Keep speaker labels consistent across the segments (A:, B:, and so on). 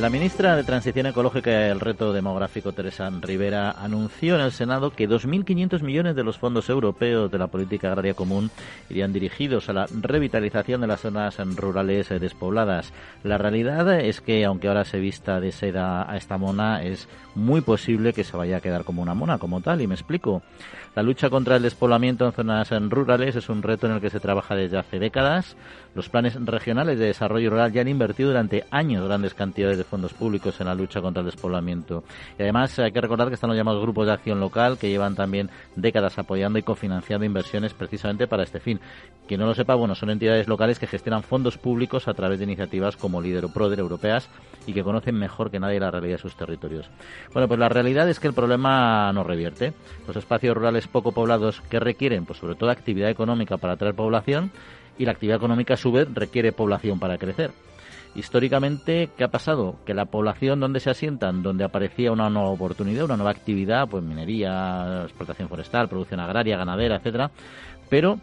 A: La ministra de Transición Ecológica y el Reto Demográfico, Teresa Rivera, anunció en el Senado que 2.500 millones de los fondos europeos de la política agraria común irían dirigidos a la revitalización de las zonas rurales despobladas. La realidad es que, aunque ahora se vista de seda a esta mona, es muy posible que se vaya a quedar como una mona, como tal, y me explico. La lucha contra el despoblamiento en zonas rurales es un reto en el que se trabaja desde hace décadas. Los planes regionales de desarrollo rural ya han invertido durante años grandes cantidades de fondos públicos en la lucha contra el despoblamiento. Y además hay que recordar que están los llamados grupos de acción local que llevan también décadas apoyando y cofinanciando inversiones precisamente para este fin. Quien no lo sepa, bueno, son entidades locales que gestionan fondos públicos a través de iniciativas como Líder Proder europeas y que conocen mejor que nadie la realidad de sus territorios. Bueno, pues la realidad es que el problema no revierte. Los espacios rurales poco poblados que requieren, pues sobre todo actividad económica para atraer población y la actividad económica a su vez requiere población para crecer. Históricamente, ¿qué ha pasado? Que la población donde se asientan, donde aparecía una nueva oportunidad, una nueva actividad, pues minería, explotación forestal, producción agraria, ganadera, etcétera, pero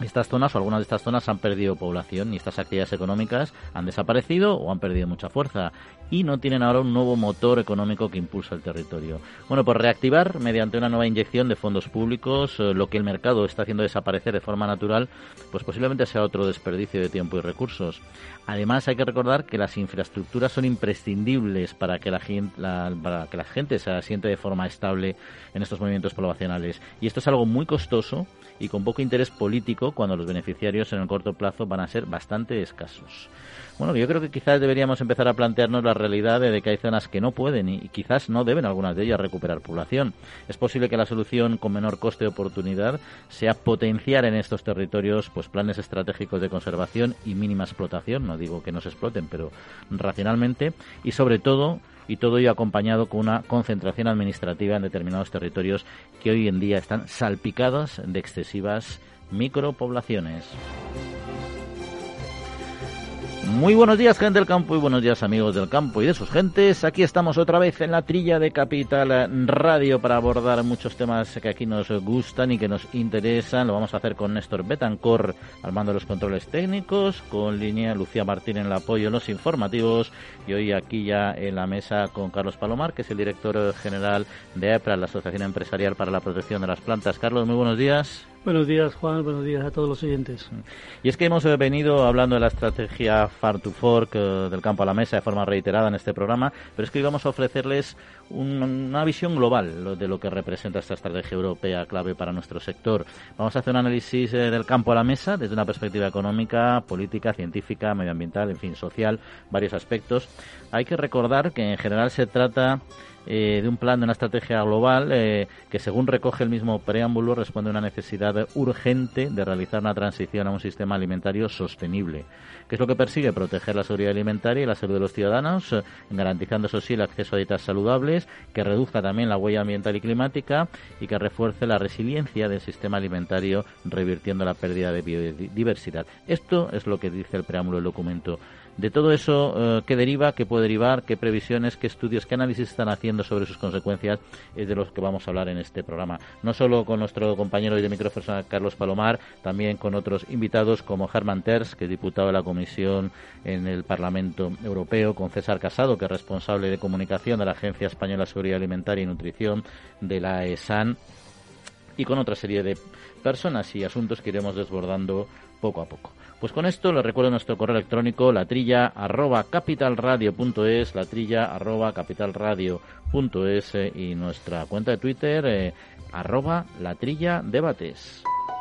A: estas zonas o algunas de estas zonas han perdido población y estas actividades económicas han desaparecido o han perdido mucha fuerza y no tienen ahora un nuevo motor económico que impulsa el territorio. Bueno, pues reactivar mediante una nueva inyección de fondos públicos eh, lo que el mercado está haciendo desaparecer de forma natural, pues posiblemente sea otro desperdicio de tiempo y recursos. Además, hay que recordar que las infraestructuras son imprescindibles para que la gente, se asiente de forma estable en estos movimientos poblacionales. Y esto es algo muy costoso y con poco interés político cuando los beneficiarios en el corto plazo van a ser bastante escasos. Bueno, yo creo que quizás deberíamos empezar a plantearnos la realidad de que hay zonas que no pueden y quizás no deben algunas de ellas recuperar población. Es posible que la solución con menor coste de oportunidad sea potenciar en estos territorios pues planes estratégicos de conservación y mínima explotación, no digo que no se exploten, pero racionalmente y sobre todo y todo ello acompañado con una concentración administrativa en determinados territorios que hoy en día están salpicados de excesivas micropoblaciones. Muy buenos días, gente del campo, y buenos días, amigos del campo y de sus gentes. Aquí estamos otra vez en la trilla de Capital Radio para abordar muchos temas que aquí nos gustan y que nos interesan. Lo vamos a hacer con Néstor Betancor al mando de los controles técnicos, con línea Lucía Martín en el apoyo en los informativos y hoy aquí ya en la mesa con Carlos Palomar, que es el director general de EPRA, la Asociación Empresarial para la Protección de las Plantas. Carlos, muy buenos días.
B: Buenos días, Juan. Buenos días a todos los oyentes.
A: Y es que hemos venido hablando de la estrategia Far to Fork eh, del campo a la mesa de forma reiterada en este programa, pero es que hoy vamos a ofrecerles una visión global de lo que representa esta estrategia europea clave para nuestro sector. Vamos a hacer un análisis eh, del campo a la mesa desde una perspectiva económica, política, científica, medioambiental, en fin, social, varios aspectos. Hay que recordar que en general se trata eh, de un plan de una estrategia global eh, que, según recoge el mismo preámbulo, responde a una necesidad urgente de realizar una transición a un sistema alimentario sostenible. ¿Qué es lo que persigue? Proteger la seguridad alimentaria y la salud de los ciudadanos, eh, garantizando, eso sí, el acceso a dietas saludables, que reduzca también la huella ambiental y climática y que refuerce la resiliencia del sistema alimentario, revirtiendo la pérdida de biodiversidad. Esto es lo que dice el preámbulo del documento. De todo eso, eh, ¿qué deriva? ¿Qué puede derivar? ¿Qué previsiones? ¿Qué estudios? ¿Qué análisis están haciendo sobre sus consecuencias? Es de los que vamos a hablar en este programa. No solo con nuestro compañero de micrófono Carlos Palomar, también con otros invitados como Herman Terz, que es diputado de la Comisión en el Parlamento Europeo, con César Casado, que es responsable de comunicación de la Agencia Española de Seguridad Alimentaria y Nutrición de la ESAN, y con otra serie de personas y asuntos que iremos desbordando poco a poco. Pues con esto les recuerdo nuestro correo electrónico latrilla arroba capitalradio.es, latrilla arroba capitalradio.es eh, y nuestra cuenta de Twitter eh, arroba latrilla debates.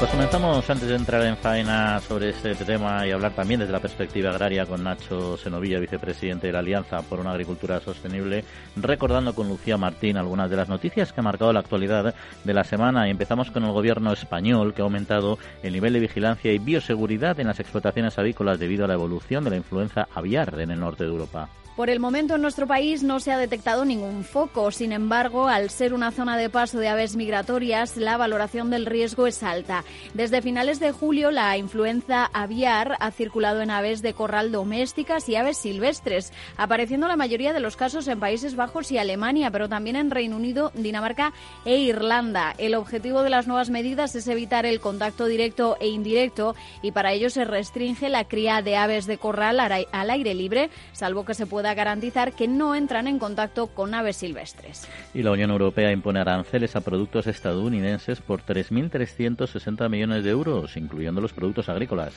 A: Pues comenzamos antes de entrar en faena sobre este tema y hablar también desde la perspectiva agraria con Nacho Senovilla, vicepresidente de la Alianza por una Agricultura Sostenible, recordando con Lucía Martín algunas de las noticias que ha marcado la actualidad de la semana. Y empezamos con el gobierno español, que ha aumentado el nivel de vigilancia y bioseguridad en las explotaciones avícolas debido a la evolución de la influenza aviar en el norte de Europa.
C: Por el momento en nuestro país no se ha detectado ningún foco. Sin embargo, al ser una zona de paso de aves migratorias, la valoración del riesgo es alta. Desde finales de julio, la influenza aviar ha circulado en aves de corral domésticas y aves silvestres, apareciendo la mayoría de los casos en Países Bajos y Alemania, pero también en Reino Unido, Dinamarca e Irlanda. El objetivo de las nuevas medidas es evitar el contacto directo e indirecto y para ello se restringe la cría de aves de corral al aire libre, salvo que se pueda garantizar que no entran en contacto con aves silvestres.
A: Y la Unión Europea impone aranceles a productos estadounidenses por 3.360 millones de euros, incluyendo los productos agrícolas.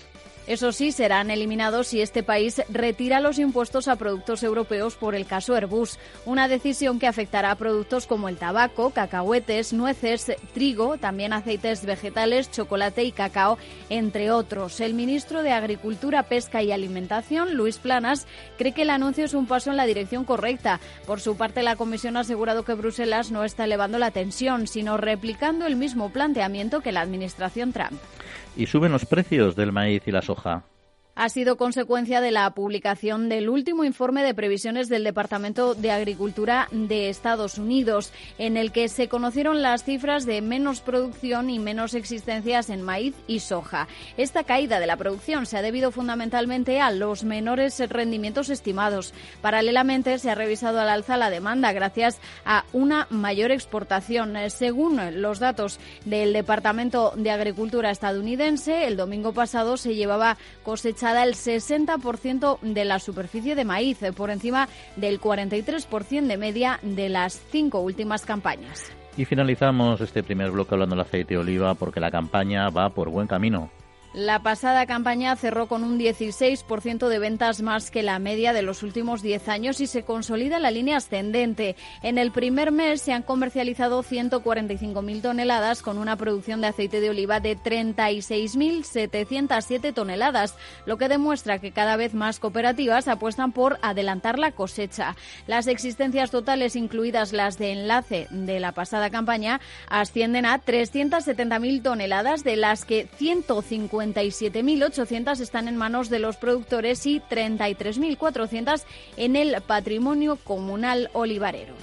C: Eso sí, serán eliminados si este país retira los impuestos a productos europeos por el caso Airbus, una decisión que afectará a productos como el tabaco, cacahuetes, nueces, trigo, también aceites vegetales, chocolate y cacao, entre otros. El ministro de Agricultura, Pesca y Alimentación, Luis Planas, cree que el anuncio es un paso en la dirección correcta. Por su parte, la Comisión ha asegurado que Bruselas no está elevando la tensión, sino replicando el mismo planteamiento que la administración Trump.
A: Y suben los precios del maíz y la soja
C: ha sido consecuencia de la publicación del último informe de previsiones del Departamento de Agricultura de Estados Unidos, en el que se conocieron las cifras de menos producción y menos existencias en maíz y soja. Esta caída de la producción se ha debido fundamentalmente a los menores rendimientos estimados. Paralelamente, se ha revisado al alza la demanda gracias a una mayor exportación. Según los datos del Departamento de Agricultura estadounidense, el domingo pasado se llevaba cosecha el 60% de la superficie de maíz, por encima del 43% de media de las cinco últimas campañas.
A: Y finalizamos este primer bloque hablando del aceite de oliva porque la campaña va por buen camino.
C: La pasada campaña cerró con un 16% de ventas más que la media de los últimos 10 años y se consolida la línea ascendente. En el primer mes se han comercializado 145.000 toneladas con una producción de aceite de oliva de 36.707 toneladas, lo que demuestra que cada vez más cooperativas apuestan por adelantar la cosecha. Las existencias totales, incluidas las de enlace de la pasada campaña, ascienden a 370.000 toneladas, de las que 150 57.800 están en manos de los productores y 33.400 en el patrimonio comunal olivarero.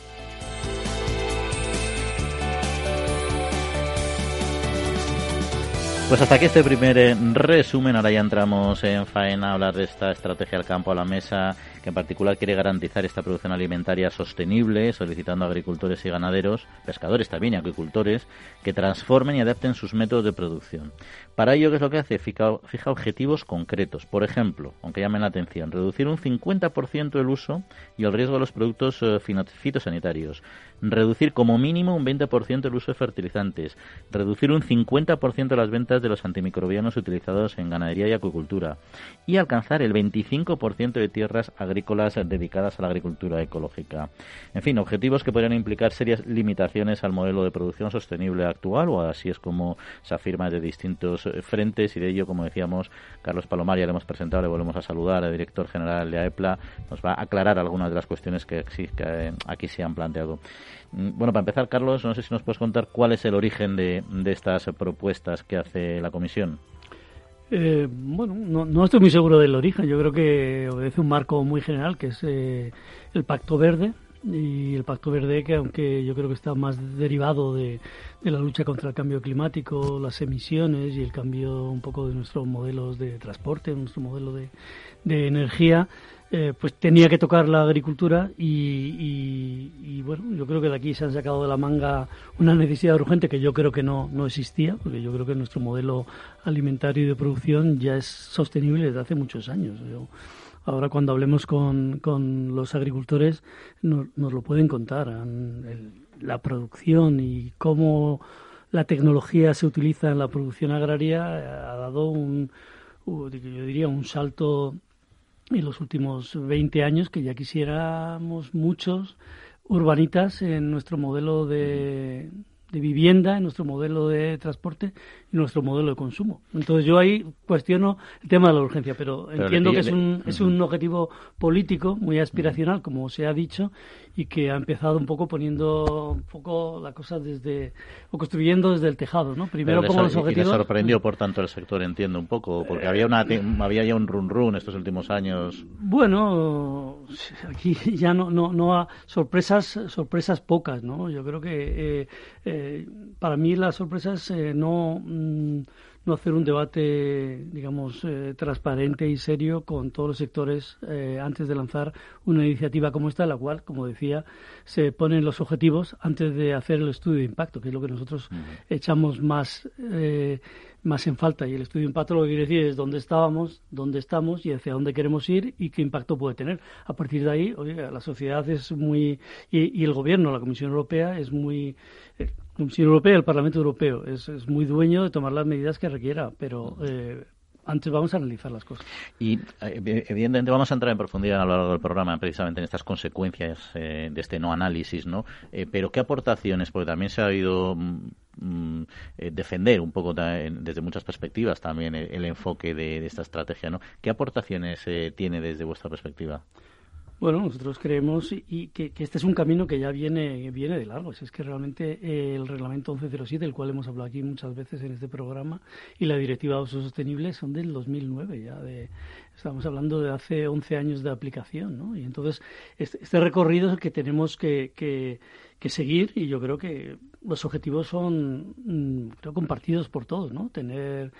A: Pues hasta aquí este primer eh, resumen. Ahora ya entramos en faena a hablar de esta estrategia al campo a la mesa que en particular quiere garantizar esta producción alimentaria sostenible, solicitando a agricultores y ganaderos, pescadores también y agricultores, que transformen y adapten sus métodos de producción. Para ello, ¿qué es lo que hace? Fija, objetivos concretos. Por ejemplo, aunque llamen la atención, reducir un 50% el uso y el riesgo de los productos eh, fitosanitarios, reducir como mínimo un 20% el uso de fertilizantes, reducir un 50% las ventas de los antimicrobianos utilizados en ganadería y acuicultura y alcanzar el 25% de tierras agrícolas dedicadas a la agricultura ecológica. En fin, objetivos que podrían implicar serias limitaciones al modelo de producción sostenible actual, o así es como se afirma de distintos frentes, y de ello, como decíamos, Carlos Palomar ya le hemos presentado, le volvemos a saludar, el director general de AEPLA, nos va a aclarar algunas de las cuestiones que, eh, aquí se han planteado. Mm, bueno, para empezar, Carlos, no sé si nos puedes contar cuál es el origen de estas propuestas que hace la Comisión.
B: Eh, bueno, no, estoy muy seguro del origen. Yo creo que obedece un marco muy general, que es eh, el Pacto Verde. Y el Pacto Verde, que aunque yo creo que está más derivado de, la lucha contra el cambio climático, las emisiones y el cambio un poco de nuestros modelos de transporte, nuestro modelo de, de energía, eh, pues tenía que tocar la agricultura y, bueno, yo creo que de aquí se han sacado de la manga una necesidad urgente que yo creo que no, no existía, porque yo creo que nuestro modelo alimentario y de producción ya es sostenible desde hace muchos años. ahora cuando hablemos con, con los agricultores nos, lo pueden contar. la producción y cómo la tecnología se utiliza en la producción agraria ha dado un, yo diría, un salto en los últimos 20 años que ya quisiéramos muchos urbanitas en nuestro modelo de, de vivienda, en nuestro modelo de transporte nuestro modelo de consumo. Entonces yo ahí cuestiono el tema de la urgencia, pero, entiendo que es un, es un objetivo político muy aspiracional, como se ha dicho, y que ha empezado un poco poniendo un poco la cosa desde, o construyendo desde el tejado, ¿no?
A: Primero como los objetivos... Y le sorprendió, por tanto, el sector, entiendo, un poco, porque había, una, había ya un run-run estos últimos años.
B: Bueno, aquí ya no, no, no sorpresas, sorpresas pocas, ¿no? Yo creo que... Eh, eh, para mí la sorpresa es eh, no, mm, no hacer un debate, digamos, eh, transparente y serio con todos los sectores eh, antes de lanzar una iniciativa como esta, la cual, como decía, se ponen los objetivos antes de hacer el estudio de impacto, que es lo que nosotros echamos más más en falta. Y el estudio de impacto lo que quiere decir es dónde estábamos, dónde estamos y hacia dónde queremos ir y qué impacto puede tener. A partir de ahí, la sociedad es muy. Y, el gobierno, la Comisión Europea, es muy. Eh, Comisión Europea, el Parlamento Europeo, es, es, muy dueño de tomar las medidas que requiera, pero. Eh, antes vamos a analizar las cosas.
A: Y eh, evidentemente vamos a entrar en profundidad a lo largo del programa precisamente en estas consecuencias de este no análisis, ¿no? pero ¿qué aportaciones? Porque también se ha habido mm, Mm, eh, defender un poco desde muchas perspectivas también el, enfoque de, esta estrategia. ¿no? ¿Qué aportaciones eh, tiene desde vuestra perspectiva?
B: Bueno, nosotros creemos y que, este es un camino que ya viene, viene de largo. Es que realmente eh, el reglamento 1107, del cual hemos hablado aquí muchas veces en este programa, y la directiva de uso sostenible son del 2009 ya. De, estamos hablando de hace 11 años de aplicación, ¿no? Y entonces este, este recorrido es el que tenemos que, que, que seguir y yo creo que los objetivos son mm, creo compartidos por todos, ¿no? Tener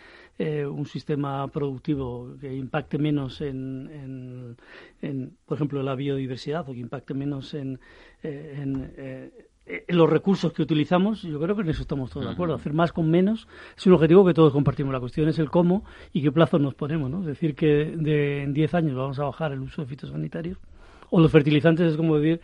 B: eh, un sistema productivo que impacte menos en, en, por ejemplo, la biodiversidad o que impacte menos en, eh, eh, en los recursos que utilizamos, yo creo que en eso estamos todos de acuerdo. Hacer más con menos es un objetivo que todos compartimos. La cuestión es el cómo y qué plazos nos ponemos. ¿no? Es decir, que de, en 10 años vamos a bajar el uso de fitosanitarios o los fertilizantes es como decir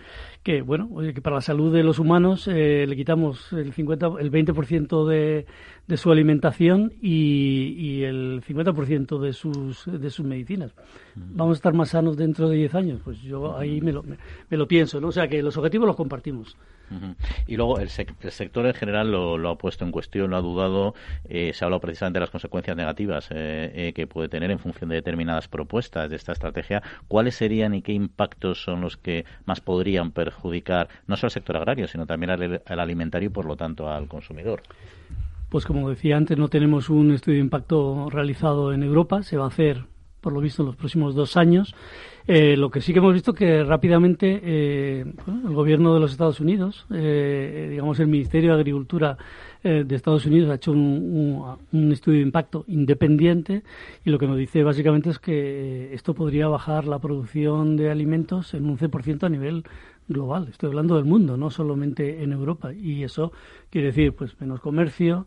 B: que bueno que para la salud de los humanos eh, le quitamos el 50 el 20% de, de su alimentación y, y el 50% de sus de sus medicinas. Vamos a estar más sanos dentro de 10 años pues yo ahí me lo, me, lo pienso no o sea que los objetivos los compartimos.
A: Y luego el, sector en general lo, ha puesto en cuestión, lo ha dudado. Eh, se ha hablado precisamente de las consecuencias negativas eh, eh, que puede tener en función de determinadas propuestas de esta estrategia. ¿Cuáles serían y qué impactos son los que más podrían perjudicar no solo al sector agrario, sino también al, al alimentario y, por lo tanto, al consumidor?
B: Pues como decía antes, no tenemos un estudio de impacto realizado en Europa. Se va a hacer, por lo visto, en los próximos dos años. Eh, lo que sí que hemos visto que rápidamente eh, el gobierno de los Estados Unidos, eh, digamos el Ministerio de Agricultura de Estados Unidos ha hecho un, estudio de impacto independiente y lo que nos dice básicamente es que esto podría bajar la producción de alimentos en un 11% a nivel global. Estoy hablando del mundo, no solamente en Europa. Y eso quiere decir pues menos comercio,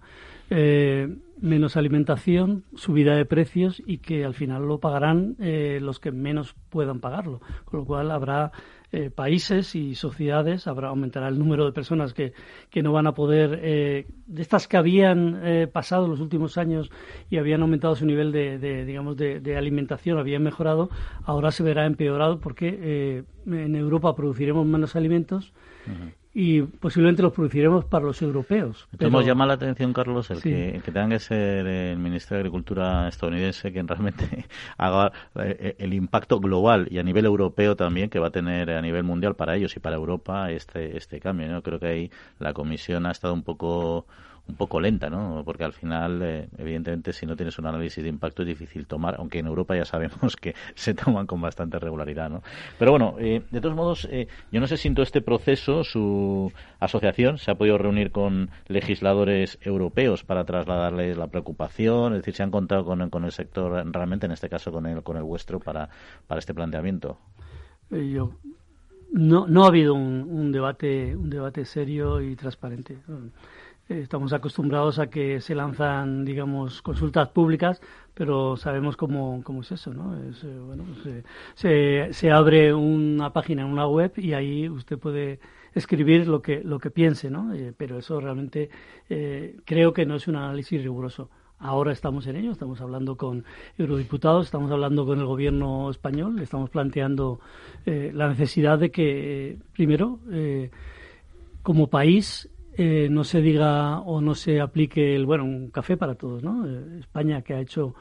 B: eh, menos alimentación, subida de precios y que al final lo pagarán eh, los que menos puedan pagarlo. Con lo cual habrá eh, países y sociedades, habrá aumentará el número de personas que, que no van a poder, eh, de estas que habían eh, pasado los últimos años y habían aumentado su nivel de, de digamos, de, de, alimentación, habían mejorado, ahora se verá empeorado porque en Europa produciremos menos alimentos y posiblemente los produciremos para los europeos.
A: Pero... Nos llama la atención, Carlos, el, que, que tenga que ser el Ministerio de Agricultura estadounidense quien realmente haga eh, el impacto global y a nivel europeo también que va a tener a nivel mundial para ellos y para Europa este, este cambio. ¿no? Creo que ahí la Comisión ha estado un poco un poco lenta, ¿no? Porque al final, eh, evidentemente, si no tienes un análisis de impacto es difícil tomar, aunque en Europa ya sabemos que se toman con bastante regularidad, ¿no? Pero bueno, eh, de todos modos, eh, yo no sé si todo este proceso su asociación se ha podido reunir con legisladores europeos para trasladarles la preocupación, es decir, se han contado con, con el sector realmente, en este caso con el, con el vuestro, para, para este planteamiento.
B: Yo no, no ha habido un, un debate un debate serio y transparente estamos acostumbrados a que se lanzan, digamos, consultas públicas, pero sabemos cómo, cómo es eso, ¿no? Es, eh, bueno, pues, se, se abre una página en una web y ahí usted puede escribir lo que, lo que piense, ¿no? pero eso realmente creo que no es un análisis riguroso. Ahora estamos en ello, estamos hablando con eurodiputados, estamos hablando con el gobierno español, estamos planteando eh, la necesidad de que, primero, eh, como país, eh, no se diga o no se aplique el, bueno, un café para todos, ¿no? España que ha hecho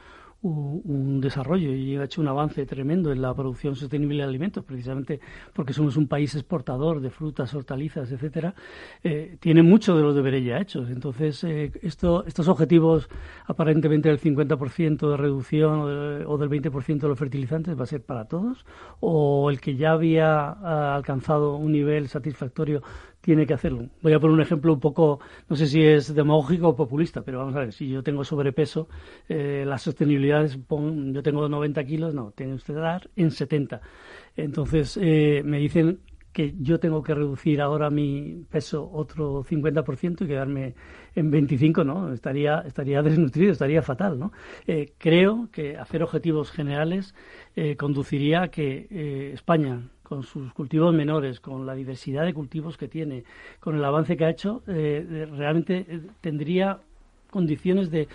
B: un, desarrollo y ha hecho un avance tremendo en la producción sostenible de alimentos, precisamente porque somos un país exportador de frutas, hortalizas, etcétera, eh, tiene mucho de los deberes ya hechos. Entonces, eh, esto, estos objetivos, aparentemente del 50% de reducción o, del 20% de los fertilizantes, va a ser para todos, o el que ya había alcanzado un nivel satisfactorio tiene que hacerlo. Voy a poner un ejemplo un poco, no sé si es demagógico o populista, pero vamos a ver, si yo tengo sobrepeso, eh, la sostenibilidad es, yo tengo 90 kilos, no, tiene usted que dar en 70. Entonces, eh, me dicen que yo tengo que reducir ahora mi peso otro 50% y quedarme en 25, ¿no? Estaría, estaría desnutrido, estaría fatal, ¿no? Eh, creo que hacer objetivos generales eh, conduciría a que España con sus cultivos menores, con la diversidad de cultivos que tiene, con el avance que ha hecho, eh, realmente eh, tendría condiciones de,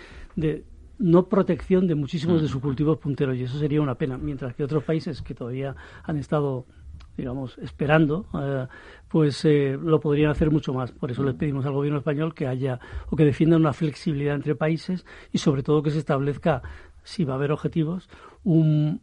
B: no protección de muchísimos de sus cultivos punteros y eso sería una pena, mientras que otros países que todavía han estado digamos, esperando, eh, pues lo podrían hacer mucho más. Por eso les pedimos al gobierno español que haya o que defienda una flexibilidad entre países y sobre todo que se establezca, si va a haber objetivos, un,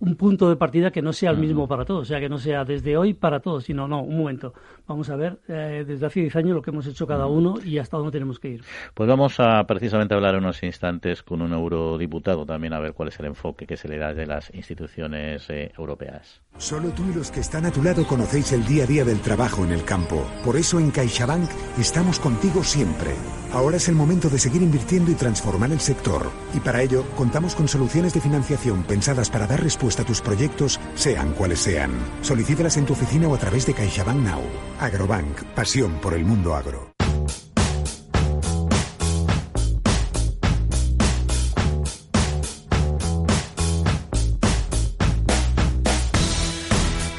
B: un punto de partida que no sea el mismo para todos, o sea, que no sea desde hoy para todos, sino, no, un momento, vamos a ver eh, desde hace 10 años lo que hemos hecho cada uno y hasta dónde tenemos que ir.
A: Pues vamos a precisamente hablar en unos instantes con un eurodiputado también a ver cuál es el enfoque que se le da de las instituciones eh, europeas.
D: Solo tú y los que están a tu lado conocéis el día a día del trabajo en el campo. Por eso en CaixaBank estamos contigo siempre. Ahora es el momento de seguir invirtiendo y transformar el sector. Y para ello contamos con soluciones de financiación pensadas para dar respuesta a tus proyectos, sean cuales sean. Solicítalas en tu oficina o a través de CaixaBank Now. Agrobank, pasión por el mundo agro.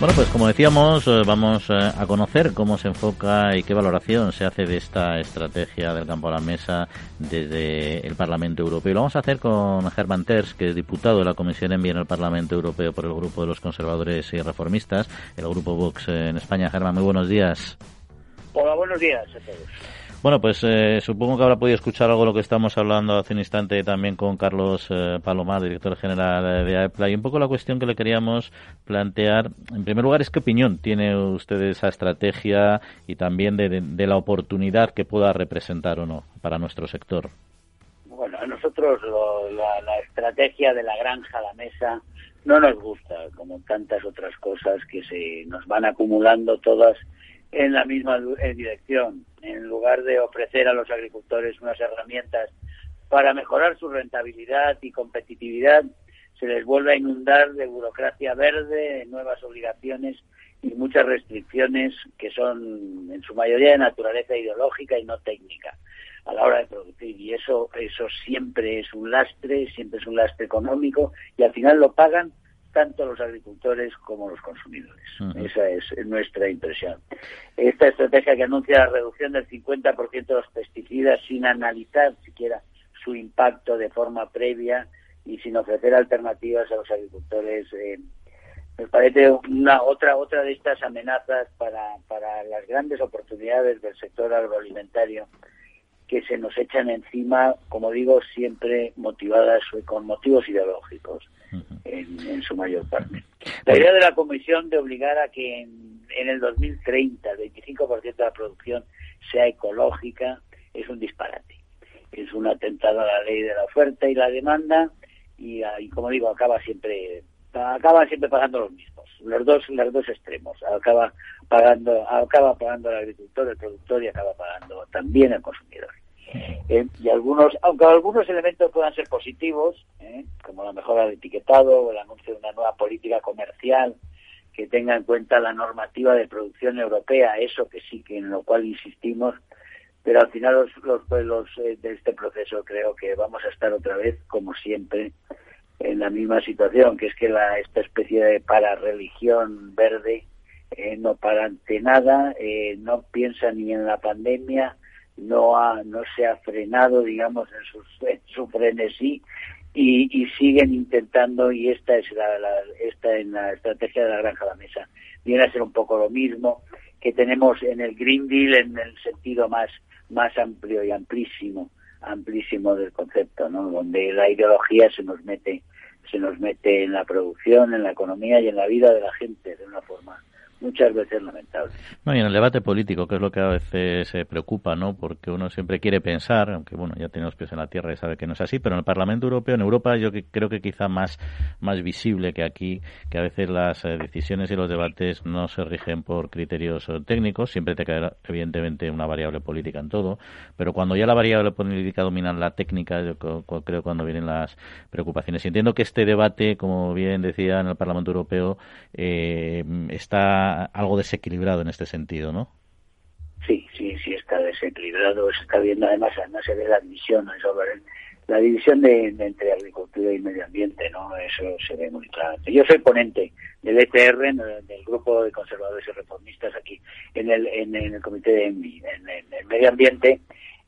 A: Bueno, pues como decíamos, eh, vamos eh, a conocer cómo se enfoca y qué valoración se hace de esta estrategia del campo a la mesa desde el Parlamento Europeo. lo vamos a hacer con Germán Terz, que es diputado de la Comisión Envía en el Parlamento Europeo por el Grupo de los Conservadores y Reformistas, el Grupo Vox en España. Germán, muy buenos días.
E: Hola, buenos días.
A: Bueno, pues eh, supongo que habrá podido escuchar algo de lo que estamos hablando hace un instante también con Carlos eh, Palomar, director general de AEPLA. Y un poco la cuestión que le queríamos plantear, en primer lugar, es qué opinión tiene usted de esa estrategia y también de, la oportunidad que pueda representar o no para nuestro sector.
E: Bueno, a nosotros la, la estrategia de la granja a la mesa no nos gusta, como tantas otras cosas que se nos van acumulando todas en la misma dirección. En lugar de ofrecer a los agricultores unas herramientas para mejorar su rentabilidad y competitividad, se les vuelve a inundar de burocracia verde, de nuevas obligaciones y muchas restricciones que son en su mayoría de naturaleza ideológica y no técnica a la hora de producir y eso eso siempre es un lastre, siempre es un lastre económico y al final lo pagan tanto los agricultores como los consumidores. Esa es nuestra impresión. Esta estrategia que anuncia la reducción del 50% de los pesticidas sin analizar siquiera su impacto de forma previa y sin ofrecer alternativas a los agricultores eh, me parece una otra otra de estas amenazas para, para las grandes oportunidades del sector agroalimentario que se nos echan encima, como digo, siempre motivadas con motivos ideológicos en, su mayor parte. La idea de la Comisión de obligar a que en, el 2030 el 25% de la producción sea ecológica es un disparate. Es un atentado a la ley de la oferta y la demanda y, y como digo, acaba siempre acaban siempre pagando los mismos, los dos, los dos extremos. Acaba pagando, acaba pagando el agricultor, el productor y acaba pagando también el consumidor. Eh, y algunos, aunque algunos elementos puedan ser positivos, eh, como la mejora del etiquetado o el anuncio de una nueva política comercial que tenga en cuenta la normativa de producción europea, eso que sí que en lo cual insistimos, pero al final los, los pueblos eh, de este proceso creo que vamos a estar otra vez, como siempre, en la misma situación, que es que la, esta especie de pararreligión verde eh, no para ante nada, eh, no piensa ni en la pandemia, no ha, no se ha frenado, digamos, en, sus, en su frenesí y, y, siguen intentando y esta es la, la, esta en la estrategia de la granja a la mesa viene a ser un poco lo mismo que tenemos en el Green Deal en el sentido más más amplio y amplísimo amplísimo del concepto, ¿no? Donde la ideología se nos mete se nos mete en la producción, en la economía y en la vida de la gente de una forma muchas veces lamentable.
A: No, y en el debate político, que es lo que a veces se preocupa, ¿no? Porque uno siempre quiere pensar, aunque bueno, ya tiene los pies en la tierra y sabe que no es así, pero en el Parlamento Europeo, en Europa, yo creo que quizá más, más visible que aquí, que a veces las eh, decisiones y los debates no se rigen por criterios eh, técnicos, siempre te cae evidentemente una variable política en todo, pero cuando ya la variable política domina la técnica, yo creo cuando vienen las preocupaciones. Y entiendo que este debate, como bien decía en el Parlamento Europeo, eh, está algo desequilibrado en este sentido, ¿no?
E: Sí, sí, sí está desequilibrado, se está viendo además, además se ve la división, la división de, entre agricultura y medio ambiente, ¿no? Eso se ve muy claramente. Yo soy ponente del ETR, del grupo de conservadores y reformistas aquí en el, en, el comité de en, el medio ambiente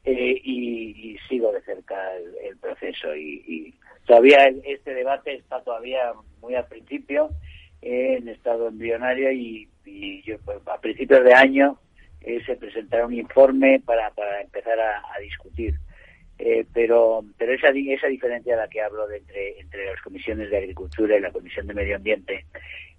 E: eh, y, sigo de cerca el, proceso y, y todavía este debate está todavía muy al principio en estado embrionario y, yo, pues, a principios de año eh, se presentará un informe para, para empezar a, discutir. Eh, pero pero esa, esa diferencia de la que hablo de entre, entre las comisiones de Agricultura y la Comisión de Medio Ambiente,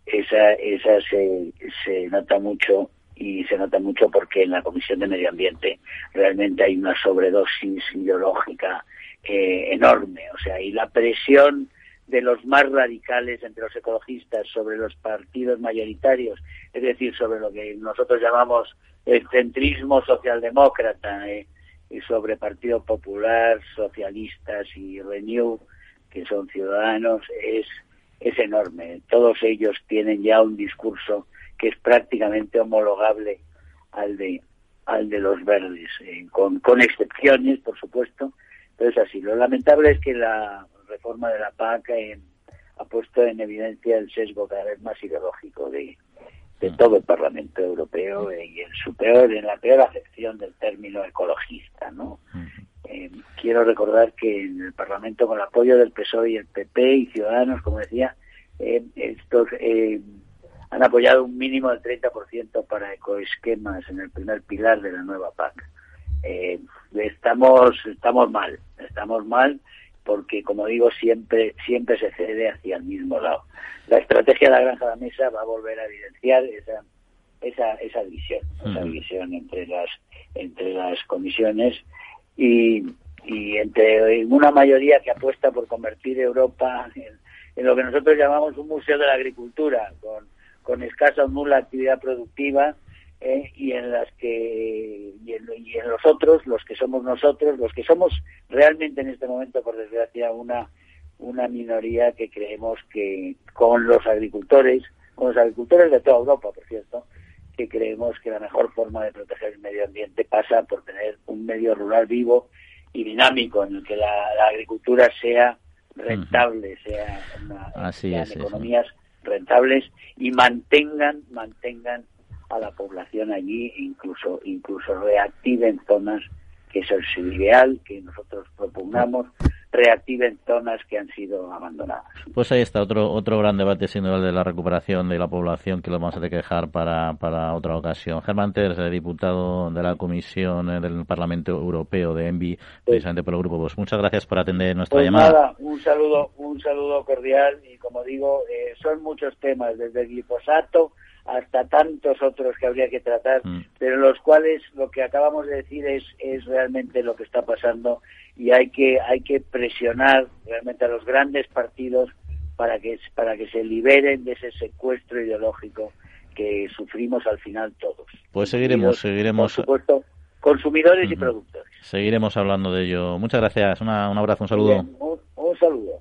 E: esa, esa se, se nota mucho y se nota mucho porque en la Comisión de Medio Ambiente realmente hay una sobredosis ideológica eh, enorme. O sea, y la presión de los más radicales entre los ecologistas sobre los partidos mayoritarios, es decir, sobre lo que nosotros llamamos el centrismo socialdemócrata, eh, y sobre Partido Popular, socialistas y Renew, que son ciudadanos, es, es enorme. Todos ellos tienen ya un discurso que es prácticamente homologable al de, al de los verdes, eh, con, con excepciones, por supuesto, pero es así. Lo lamentable es que la reforma de la PAC ha puesto en evidencia el sesgo cada vez más ideológico de, de mm. todo el Parlamento Europeo eh, y en su peor, en la peor acepción del término ecologista, ¿no? Eh, quiero recordar que en el Parlamento, con el apoyo del PSOE y el PP y Ciudadanos, como decía, eh, estos han apoyado un mínimo del 30% para ecoesquemas en el primer pilar de la nueva PAC. estamos, estamos mal, estamos mal porque, como digo, siempre, siempre se cede hacia el mismo lado. La estrategia de la granja de la mesa va a volver a evidenciar esa, esa, esa división, esa división entre las, entre las comisiones y, y entre una mayoría que apuesta por convertir Europa en, en lo que nosotros llamamos un museo de la agricultura, con, con escasa o nula actividad productiva, ¿eh? y en las que y en, los otros los que somos nosotros los que somos realmente en este momento por desgracia una una minoría que creemos que con los agricultores con los agricultores de toda Europa por cierto que creemos que la mejor forma de proteger el medio ambiente pasa por tener un medio rural vivo y dinámico en el que la, agricultura sea rentable sea una, sean economías rentables y mantengan mantengan a la población allí, incluso, incluso reactiven zonas, que es el ideal que nosotros propugnamos, reactiven zonas que han sido abandonadas.
A: Pues ahí está otro otro gran debate, sin duda, el de la recuperación de la población, que lo vamos a tener que dejar para, para otra ocasión. Germán Terz, diputado de la Comisión eh, del Parlamento Europeo de ENVI, precisamente por el Grupo Vos. Muchas gracias por atender nuestra
E: pues
A: llamada.
E: Nada, un saludo, un saludo cordial y como digo, eh, son muchos temas, desde el glifosato hasta tantos otros que habría que tratar, mm. pero los cuales lo que acabamos de decir es, es realmente lo que está pasando y hay que, hay que presionar realmente a los grandes partidos para que, para que se liberen de ese secuestro ideológico que sufrimos al final todos.
A: Pues seguiremos, seguiremos.
E: Por supuesto, consumidores y productores.
A: Seguiremos hablando de ello. Muchas gracias. un abrazo, un saludo.
E: un saludo.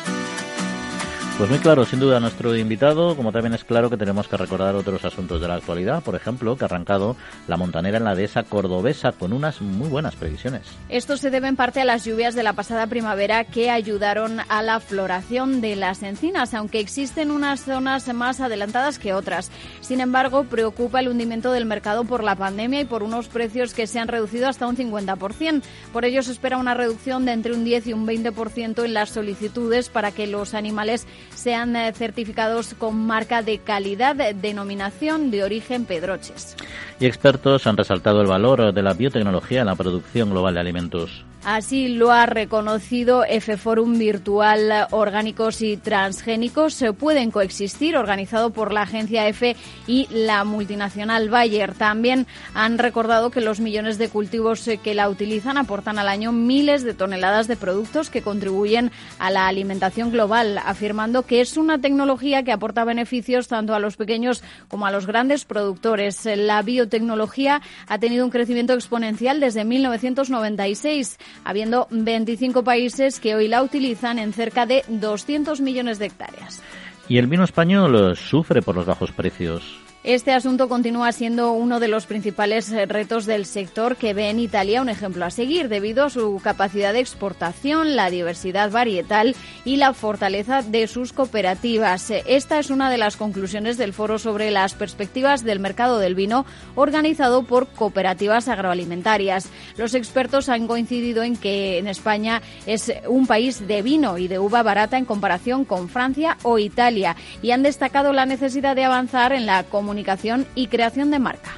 A: Pues muy claro, sin duda, nuestro invitado, como también es claro que tenemos que recordar otros asuntos de la actualidad, por ejemplo, que ha arrancado la montanera en la dehesa cordobesa con unas muy buenas previsiones.
C: Esto se debe en parte a las lluvias de la pasada primavera que ayudaron a la floración de las encinas, aunque existen unas zonas más adelantadas que otras. Sin embargo, preocupa el hundimiento del mercado por la pandemia y por unos precios que se han reducido hasta un 50%. Por ello se espera una reducción de entre un 10 y un 20% en las solicitudes para que los animales sean eh, certificados con marca de calidad, denominación de origen Pedroches.
A: Y expertos han resaltado el valor de la biotecnología en la producción global de alimentos.
C: Así lo ha reconocido F Forum Virtual Orgánicos y Transgénicos. Se pueden coexistir, organizado por la agencia F y la multinacional Bayer. También han recordado que los millones de cultivos que la utilizan aportan al año miles de toneladas de productos que contribuyen a la alimentación global, afirmando que es una tecnología que aporta beneficios tanto a los pequeños como a los grandes productores. La biotecnología ha tenido un crecimiento exponencial desde 1996 habiendo 25 países que hoy la utilizan en cerca de 200 millones de hectáreas.
A: Y el vino español sufre por los bajos precios.
C: Este asunto continúa siendo uno de los principales eh, retos del sector que ve en Italia un ejemplo a seguir debido a su capacidad de exportación, la diversidad varietal y la fortaleza de sus cooperativas. Esta es una de las conclusiones del foro sobre las perspectivas del mercado del vino organizado por cooperativas agroalimentarias. Los expertos han coincidido en que en España es un país de vino y de uva barata en comparación con Francia o Italia y han destacado la necesidad de avanzar en la comunidad comunicación y creación de marca.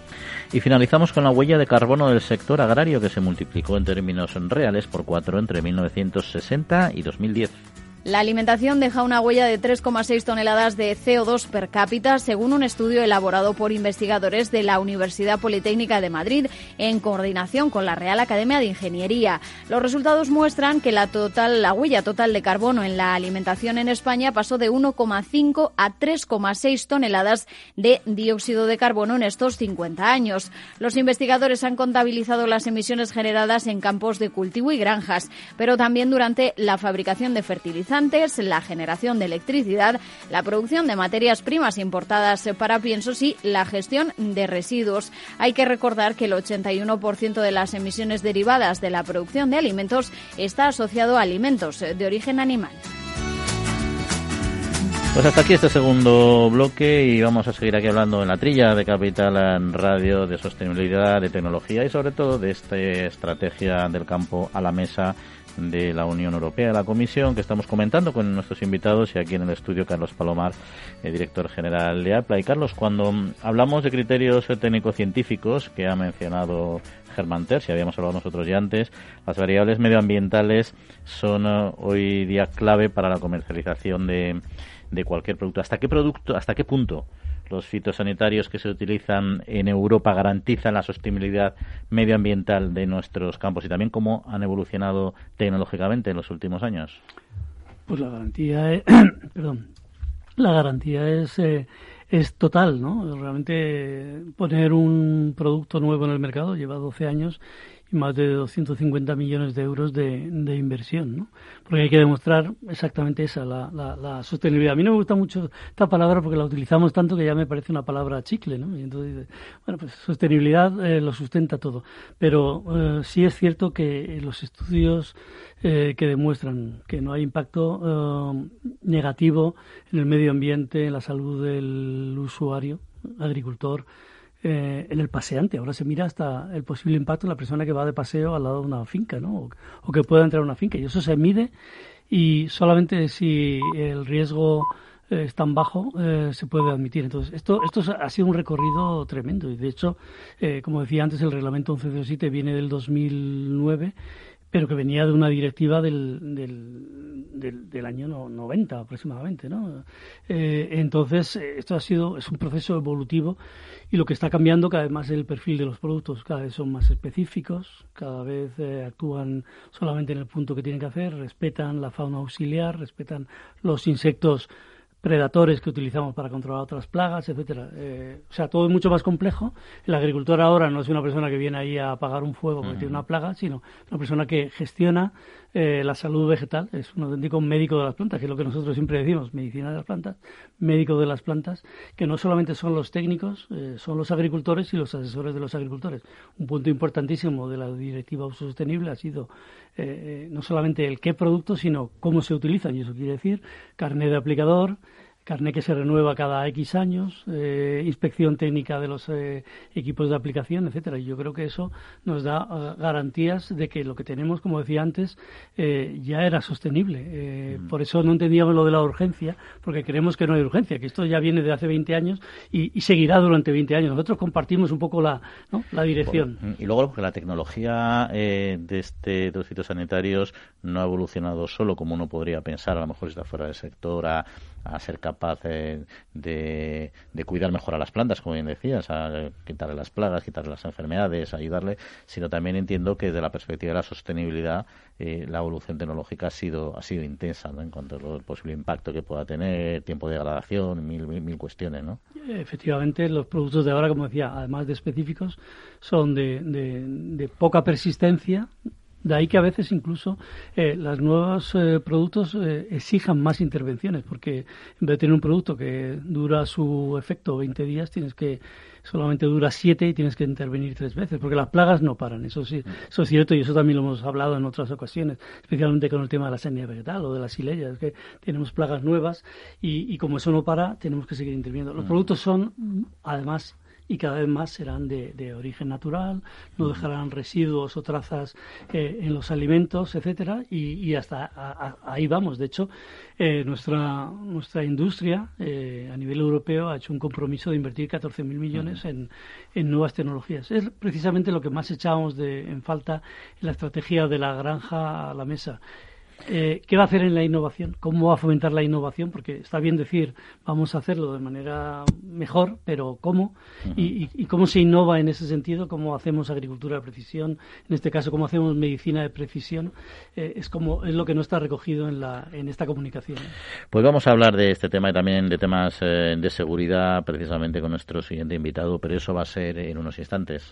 A: Y finalizamos con la huella de carbono del sector agrario que se multiplicó en términos reales por cuatro entre 1960 y 2010.
C: La alimentación deja una huella de 3,6 toneladas de CO2 per cápita, según un estudio elaborado por investigadores de la Universidad Politécnica de Madrid en coordinación con la Real Academia de Ingeniería. Los resultados muestran que la total la huella total de carbono en la alimentación en España pasó de 1,5 a 3,6 toneladas de dióxido de carbono en estos 50 años. Los investigadores han contabilizado las emisiones generadas en campos de cultivo y granjas, pero también durante la fabricación de fertilizantes la generación de electricidad, la producción de materias primas importadas para piensos y la gestión de residuos. Hay que recordar que el 81% de las emisiones derivadas de la producción de alimentos está asociado a alimentos de origen animal.
A: Pues hasta aquí este segundo bloque y vamos a seguir aquí hablando en la trilla de Capital en Radio, de sostenibilidad, de tecnología y sobre todo de esta estrategia del campo a la mesa de la Unión Europea, la Comisión, que estamos comentando con nuestros invitados y aquí en el estudio Carlos Palomar, el director general de APLA. Y Carlos, cuando hablamos de criterios técnico-científicos que ha mencionado Germán Ter, si habíamos hablado nosotros ya antes, las variables medioambientales son eh, hoy día clave para la comercialización de, de cualquier producto. ¿Hasta qué producto, hasta qué punto los fitosanitarios que se utilizan en Europa garantizan la sostenibilidad medioambiental de nuestros campos y también cómo han evolucionado tecnológicamente en los últimos años?
B: Pues la garantía es, la garantía es, eh, es total, ¿no? Realmente poner un producto nuevo en el mercado lleva 12 años más de 250 millones de euros de, inversión, ¿no? Porque hay que demostrar exactamente esa, la, la, sostenibilidad. A mí no me gusta mucho esta palabra porque la utilizamos tanto que ya me parece una palabra chicle, ¿no? Y entonces, bueno, pues sostenibilidad eh, lo sustenta todo. Pero eh, sí es cierto que los estudios eh, que demuestran que no hay impacto negativo en el medio ambiente, en la salud del usuario, agricultor, eh, en el paseante. Ahora se mira hasta el posible impacto en la persona que va de paseo al lado de una finca, ¿no? O, que pueda entrar a una finca. Y eso se mide y solamente si el riesgo eh, es tan bajo eh, se puede admitir. Entonces, esto, esto ha sido un recorrido tremendo. Y de hecho, como decía antes, el reglamento 1107 viene del 2009 pero que venía de una directiva del, del, del, año 90 aproximadamente, ¿no? Eh, entonces, esto ha sido, es un proceso evolutivo y lo que está cambiando cada vez más el perfil de los productos, cada vez son más específicos, cada vez eh, actúan solamente en el punto que tienen que hacer, respetan la fauna auxiliar, respetan los insectos predatores que utilizamos para controlar otras plagas, etcétera. Eh, o sea, todo es mucho más complejo. El agricultor ahora no es una persona que viene ahí a apagar un fuego porque tiene una plaga, sino una persona que gestiona eh, la salud vegetal. Es un auténtico médico de las plantas, que es lo que nosotros siempre decimos, medicina de las plantas, médico de las plantas, que no solamente son los técnicos, eh, son los agricultores y los asesores de los agricultores. Un punto importantísimo de la directiva sostenible ha sido no solamente el qué productos, sino cómo se utilizan. Y eso quiere decir carnet de aplicador, carné que se renueva cada X años, eh, inspección técnica de los eh, equipos de aplicación, etcétera. Y yo creo que eso nos da eh, garantías de que lo que tenemos, como decía antes, ya era sostenible. Mm. Por eso no entendíamos lo de la urgencia, porque creemos que no hay urgencia, que esto ya viene de hace 20 años y, seguirá durante 20 años. Nosotros compartimos un poco la, la dirección.
A: Y luego, porque la tecnología de, este, de los fitosanitarios no ha evolucionado solo como uno podría pensar, a lo mejor está fuera del sector, a, a ser capaz de, de, cuidar mejor a las plantas, como bien decías, a quitarle las plagas, quitarle las enfermedades, ayudarle, sino también entiendo que desde la perspectiva de la sostenibilidad eh, la evolución tecnológica ha sido ha sido intensa en cuanto al posible impacto que pueda tener, tiempo de degradación, mil, mil, cuestiones, ¿no?
B: Efectivamente, los productos de ahora, como decía, además de específicos, son de, de poca persistencia, de ahí que a veces incluso eh, los nuevos eh, productos eh, exijan más intervenciones, porque en vez de tener un producto que dura su efecto 20 días, tienes que solamente dura 7 y tienes que intervenir tres veces, porque las plagas no paran, eso sí, eso es cierto y eso también lo hemos hablado en otras ocasiones, especialmente con el tema de la sanidad vegetal o de las sileyas, que tenemos plagas nuevas y, y como eso no para, tenemos que seguir interviniendo. Los mm. productos son, además, y cada vez más serán de, origen natural, no dejarán residuos o trazas eh, en los alimentos, etcétera, y, hasta ahí vamos. De hecho, eh, nuestra nuestra industria eh, a nivel europeo ha hecho un compromiso de invertir 14.000 millones en, en, nuevas tecnologías. Es precisamente lo que más echábamos de, en falta en la estrategia de la granja a la mesa. Eh, ¿Qué va a hacer en la innovación? ¿Cómo va a fomentar la innovación? Porque está bien decir, vamos a hacerlo de manera mejor, pero ¿cómo? y, cómo se innova en ese sentido? ¿Cómo hacemos agricultura de precisión? En este caso, ¿cómo hacemos medicina de precisión? Eh, es, como, es lo que no está recogido en, la, en esta comunicación.
A: Pues vamos a hablar de este tema y también de temas eh, de seguridad, precisamente con nuestro siguiente invitado, pero eso va a ser en unos instantes.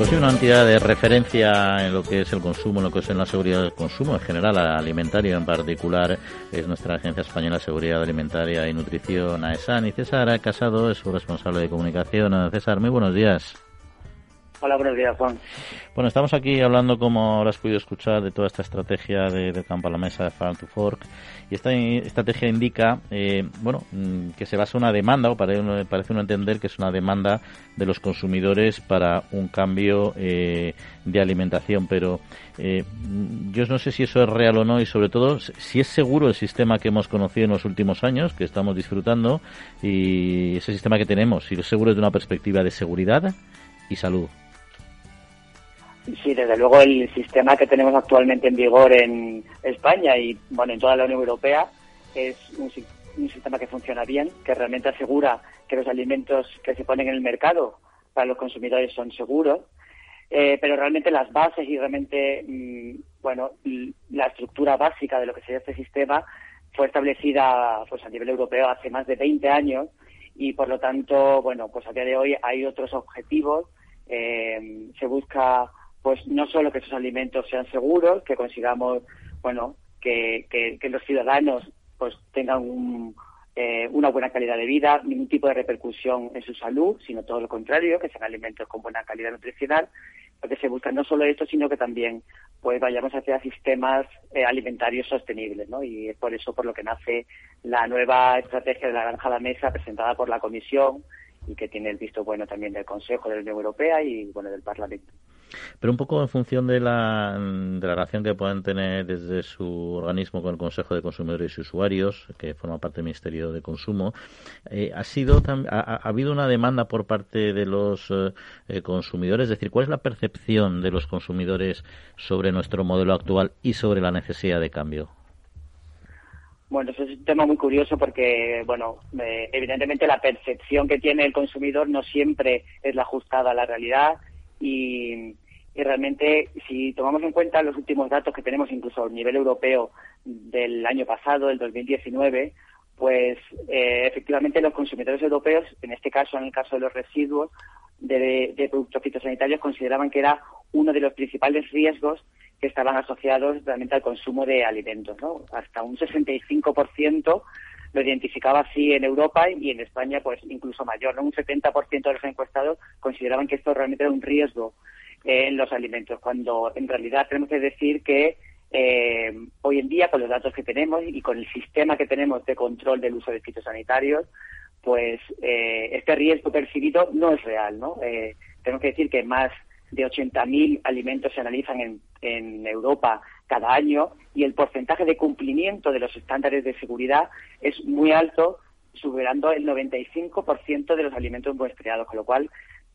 A: Pues una entidad de referencia en lo que es el consumo, en lo que es en la seguridad del consumo, en general alimentario en particular, es nuestra Agencia Española de Seguridad Alimentaria y Nutrición, AESAN, y César Casado es su responsable de comunicación. César, muy buenos días.
F: Hola, buenos días, Juan.
A: Bueno, estamos aquí hablando, como habrás podido escuchar, de toda esta estrategia de, campo a la mesa de Farm to Fork. Y esta estrategia indica, eh, bueno, mm, que se basa en una demanda, o parece parece uno entender que es una demanda de los consumidores para un cambio eh, de alimentación. Pero eh, yo no sé si eso es real o no y, sobre todo, si es seguro el sistema que hemos conocido en los últimos años, que estamos disfrutando, y ese sistema que tenemos, si es seguro desde una perspectiva de seguridad y salud.
F: Sí, desde luego el sistema que tenemos actualmente en vigor en España y bueno en toda la Unión Europea es un, sistema que funciona bien, que realmente asegura que los alimentos que se ponen en el mercado para los consumidores son seguros, eh, pero realmente las bases y realmente mm, bueno la estructura básica de lo que sería este sistema fue establecida pues a nivel europeo hace más de 20 años y por lo tanto bueno pues a día de hoy hay otros objetivos. Eh, se busca pues no solo que esos alimentos sean seguros, que consigamos, bueno, que, que, los ciudadanos pues tengan eh, una buena calidad de vida, ningún tipo de repercusión en su salud, sino todo lo contrario, que sean alimentos con buena calidad nutricional, porque se busca no solo esto, sino que también pues vayamos hacia sistemas eh, alimentarios sostenibles, ¿no? Y es por eso por lo que nace la nueva estrategia de la granja a la mesa presentada por la Comisión y que tiene el visto bueno también del Consejo de la Unión Europea y bueno del Parlamento.
A: Pero un poco en función de la, de la relación que puedan tener desde su organismo con el Consejo de Consumidores y Usuarios, que forma parte del Ministerio de Consumo, eh, ha, sido ha, habido una demanda por parte de los eh, eh, consumidores. Es decir, ¿cuál es la percepción de los consumidores sobre nuestro modelo actual y sobre la necesidad de cambio?
F: Bueno, eso es un tema muy curioso porque, bueno, evidentemente la percepción que tiene el consumidor no siempre es la ajustada a la realidad y, realmente si tomamos en cuenta los últimos datos que tenemos incluso a nivel europeo del año pasado, del 2019, pues eh, efectivamente los consumidores europeos, en este caso, en el caso de los residuos de, de, productos fitosanitarios, consideraban que era uno de los principales riesgos que estaban asociados realmente al consumo de alimentos. ¿no? Hasta un 65% lo identificaba así en Europa y en España pues incluso mayor, ¿no? Un 70% de los encuestados consideraban que esto realmente era un riesgo eh, en los alimentos, cuando en realidad tenemos que decir que eh, hoy en día con los datos que tenemos y con el sistema que tenemos de control del uso de fitosanitarios, pues eh, este riesgo percibido no es real, ¿no? tenemos que decir que más de 80.000 alimentos se analizan en, en Europa cada año y el porcentaje de cumplimiento de los estándares de seguridad es muy alto, superando el 95% de los alimentos muestreados, con lo cual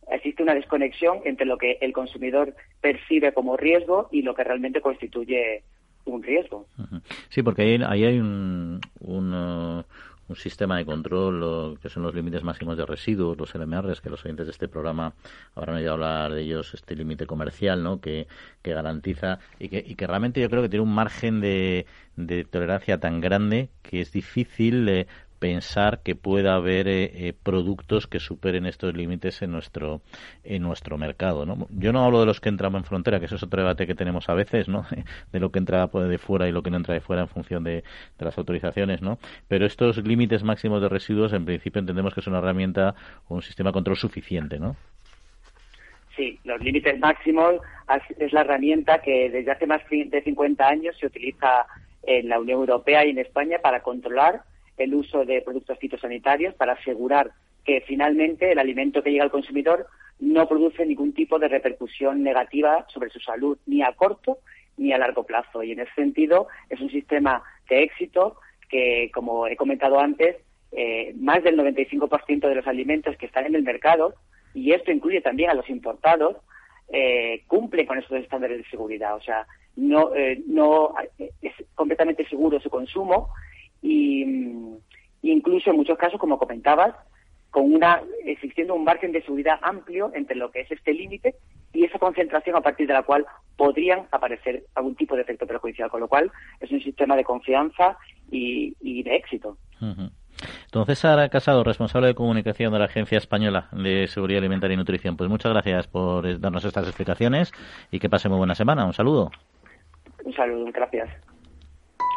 F: existe una desconexión entre lo que el consumidor percibe como riesgo y lo que realmente constituye un riesgo.
A: Sí, porque ahí, ahí hay un, un, un sistema de control, que son los límites máximos de residuos, los LMRs, que los oyentes de este programa habrán oído hablar de ellos, este límite comercial, ¿no? Que, que garantiza y que, y que realmente yo creo que tiene un margen de, de tolerancia tan grande que es difícil eh, pensar que pueda haber eh, eh, productos que superen estos límites en nuestro en nuestro mercado ¿no? yo no hablo de los que entran en frontera que eso es otro debate que tenemos a veces no de lo que entra de fuera y lo que no entra de fuera en función de, las autorizaciones no pero estos límites máximos de residuos en principio entendemos que es una herramienta o un sistema de control suficiente no
F: Sí, los límites máximos es la herramienta que desde hace más de 50 años se utiliza en la Unión Europea y en España para controlar el uso de productos fitosanitarios para asegurar que finalmente el alimento que llega al consumidor no produce ningún tipo de repercusión negativa sobre su salud, ni a corto ni a largo plazo. Y en ese sentido es un sistema de éxito que, como he comentado antes, eh, más del 95% de los alimentos que están en el mercado, y esto incluye también a los importados, eh, cumplen con esos estándares de seguridad. O sea, no, eh, no es completamente seguro su consumo y incluso en muchos casos, como comentabas, con una existiendo un margen de seguridad amplio entre lo que es este límite y esa concentración a partir de la cual podrían aparecer algún tipo de efecto perjudicial, con lo cual es un sistema de confianza y, de éxito.
A: Entonces, Sara Casado, responsable de comunicación de la Agencia Española de Seguridad Alimentaria y Nutrición, pues muchas gracias por darnos estas explicaciones y que pase muy buena semana. Un saludo.
F: Un saludo, gracias.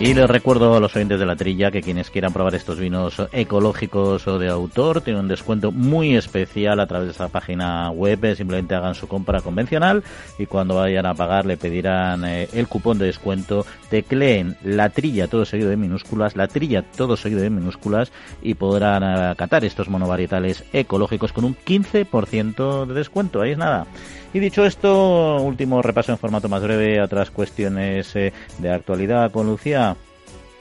A: Y les recuerdo a los oyentes de la trilla que quienes quieran probar estos vinos ecológicos o de autor tienen un descuento muy especial a través de esta página web. Simplemente hagan su compra convencional y cuando vayan a pagar le pedirán eh, el cupón de descuento. Tecleen la trilla todo seguido de minúsculas, la trilla todo seguido de minúsculas y podrán acatar estos monovarietales ecológicos con un 15% de descuento. Ahí es nada. Y dicho esto, último repaso en formato más breve a otras cuestiones eh, de actualidad con Lucía.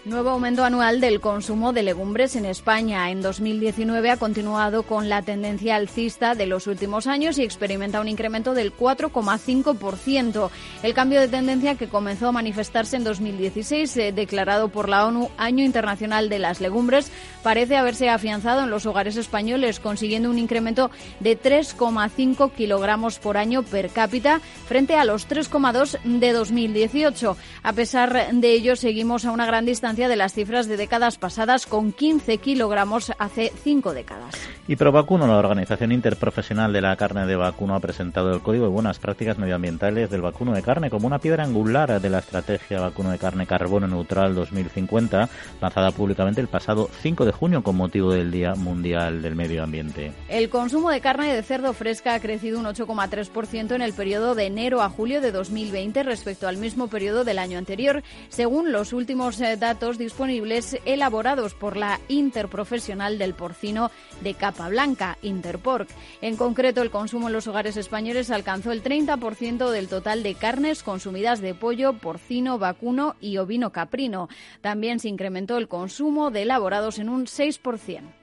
C: Nuevo aumento anual del consumo de legumbres en España. En 2019 ha continuado con la tendencia alcista de los últimos años y experimenta un incremento del 4,5%. El cambio de tendencia que comenzó a manifestarse en 2016, eh, declarado por la ONU Año Internacional de las Legumbres, parece haberse afianzado en los hogares españoles, consiguiendo un incremento de 3,5 kilogramos por año per cápita frente a los 3,2 de 2018. A pesar de ello, seguimos a una gran distancia de las cifras de décadas pasadas con 15 kilogramos hace cinco décadas.
A: Y ProVacuno, la Organización Interprofesional de la Carne de Vacuno, ha presentado el Código de Buenas Prácticas Medioambientales del vacuno de carne como una piedra angular de la estrategia vacuno de carne carbono neutral 2050, lanzada públicamente el pasado 5 de junio con motivo del Día Mundial del Medio Ambiente.
C: El consumo de carne de cerdo fresca ha crecido un 8,3% en el periodo de enero a julio de 2020 respecto al mismo periodo del año anterior, según los últimos datos eh, disponibles elaborados por la Interprofesional del Porcino de Capa Blanca, Interporc. En concreto, el consumo en los hogares españoles alcanzó el 30% del total de carnes consumidas de pollo, porcino, vacuno y ovino caprino. También se incrementó el consumo de elaborados en un 6%.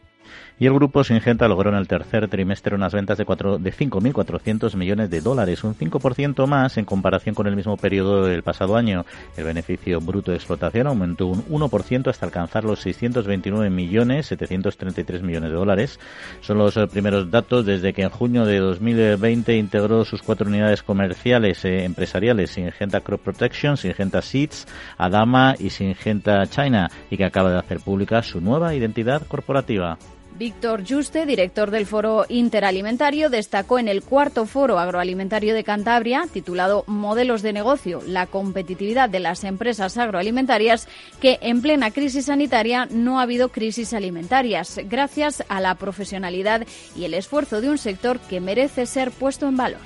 A: Y el grupo Singenta logró en el tercer trimestre unas ventas de, de 5.400 millones de dólares, un 5% más en comparación con el mismo periodo del pasado año. El beneficio bruto de explotación aumentó un 1% hasta alcanzar los 629 millones 733 millones de dólares. Son los eh, primeros datos desde que en junio de 2020 integró sus cuatro unidades comerciales eh, empresariales, Singenta Crop Protection, Singenta Seeds, Adama y Singenta China, y que acaba de hacer pública su nueva identidad corporativa.
C: Víctor Juste, director del Foro Interalimentario, destacó en el cuarto Foro Agroalimentario de Cantabria, titulado Modelos de negocio, la competitividad de las empresas agroalimentarias, que en plena crisis sanitaria no ha habido crisis alimentarias, gracias a la profesionalidad y el esfuerzo de un sector que merece ser puesto en valor.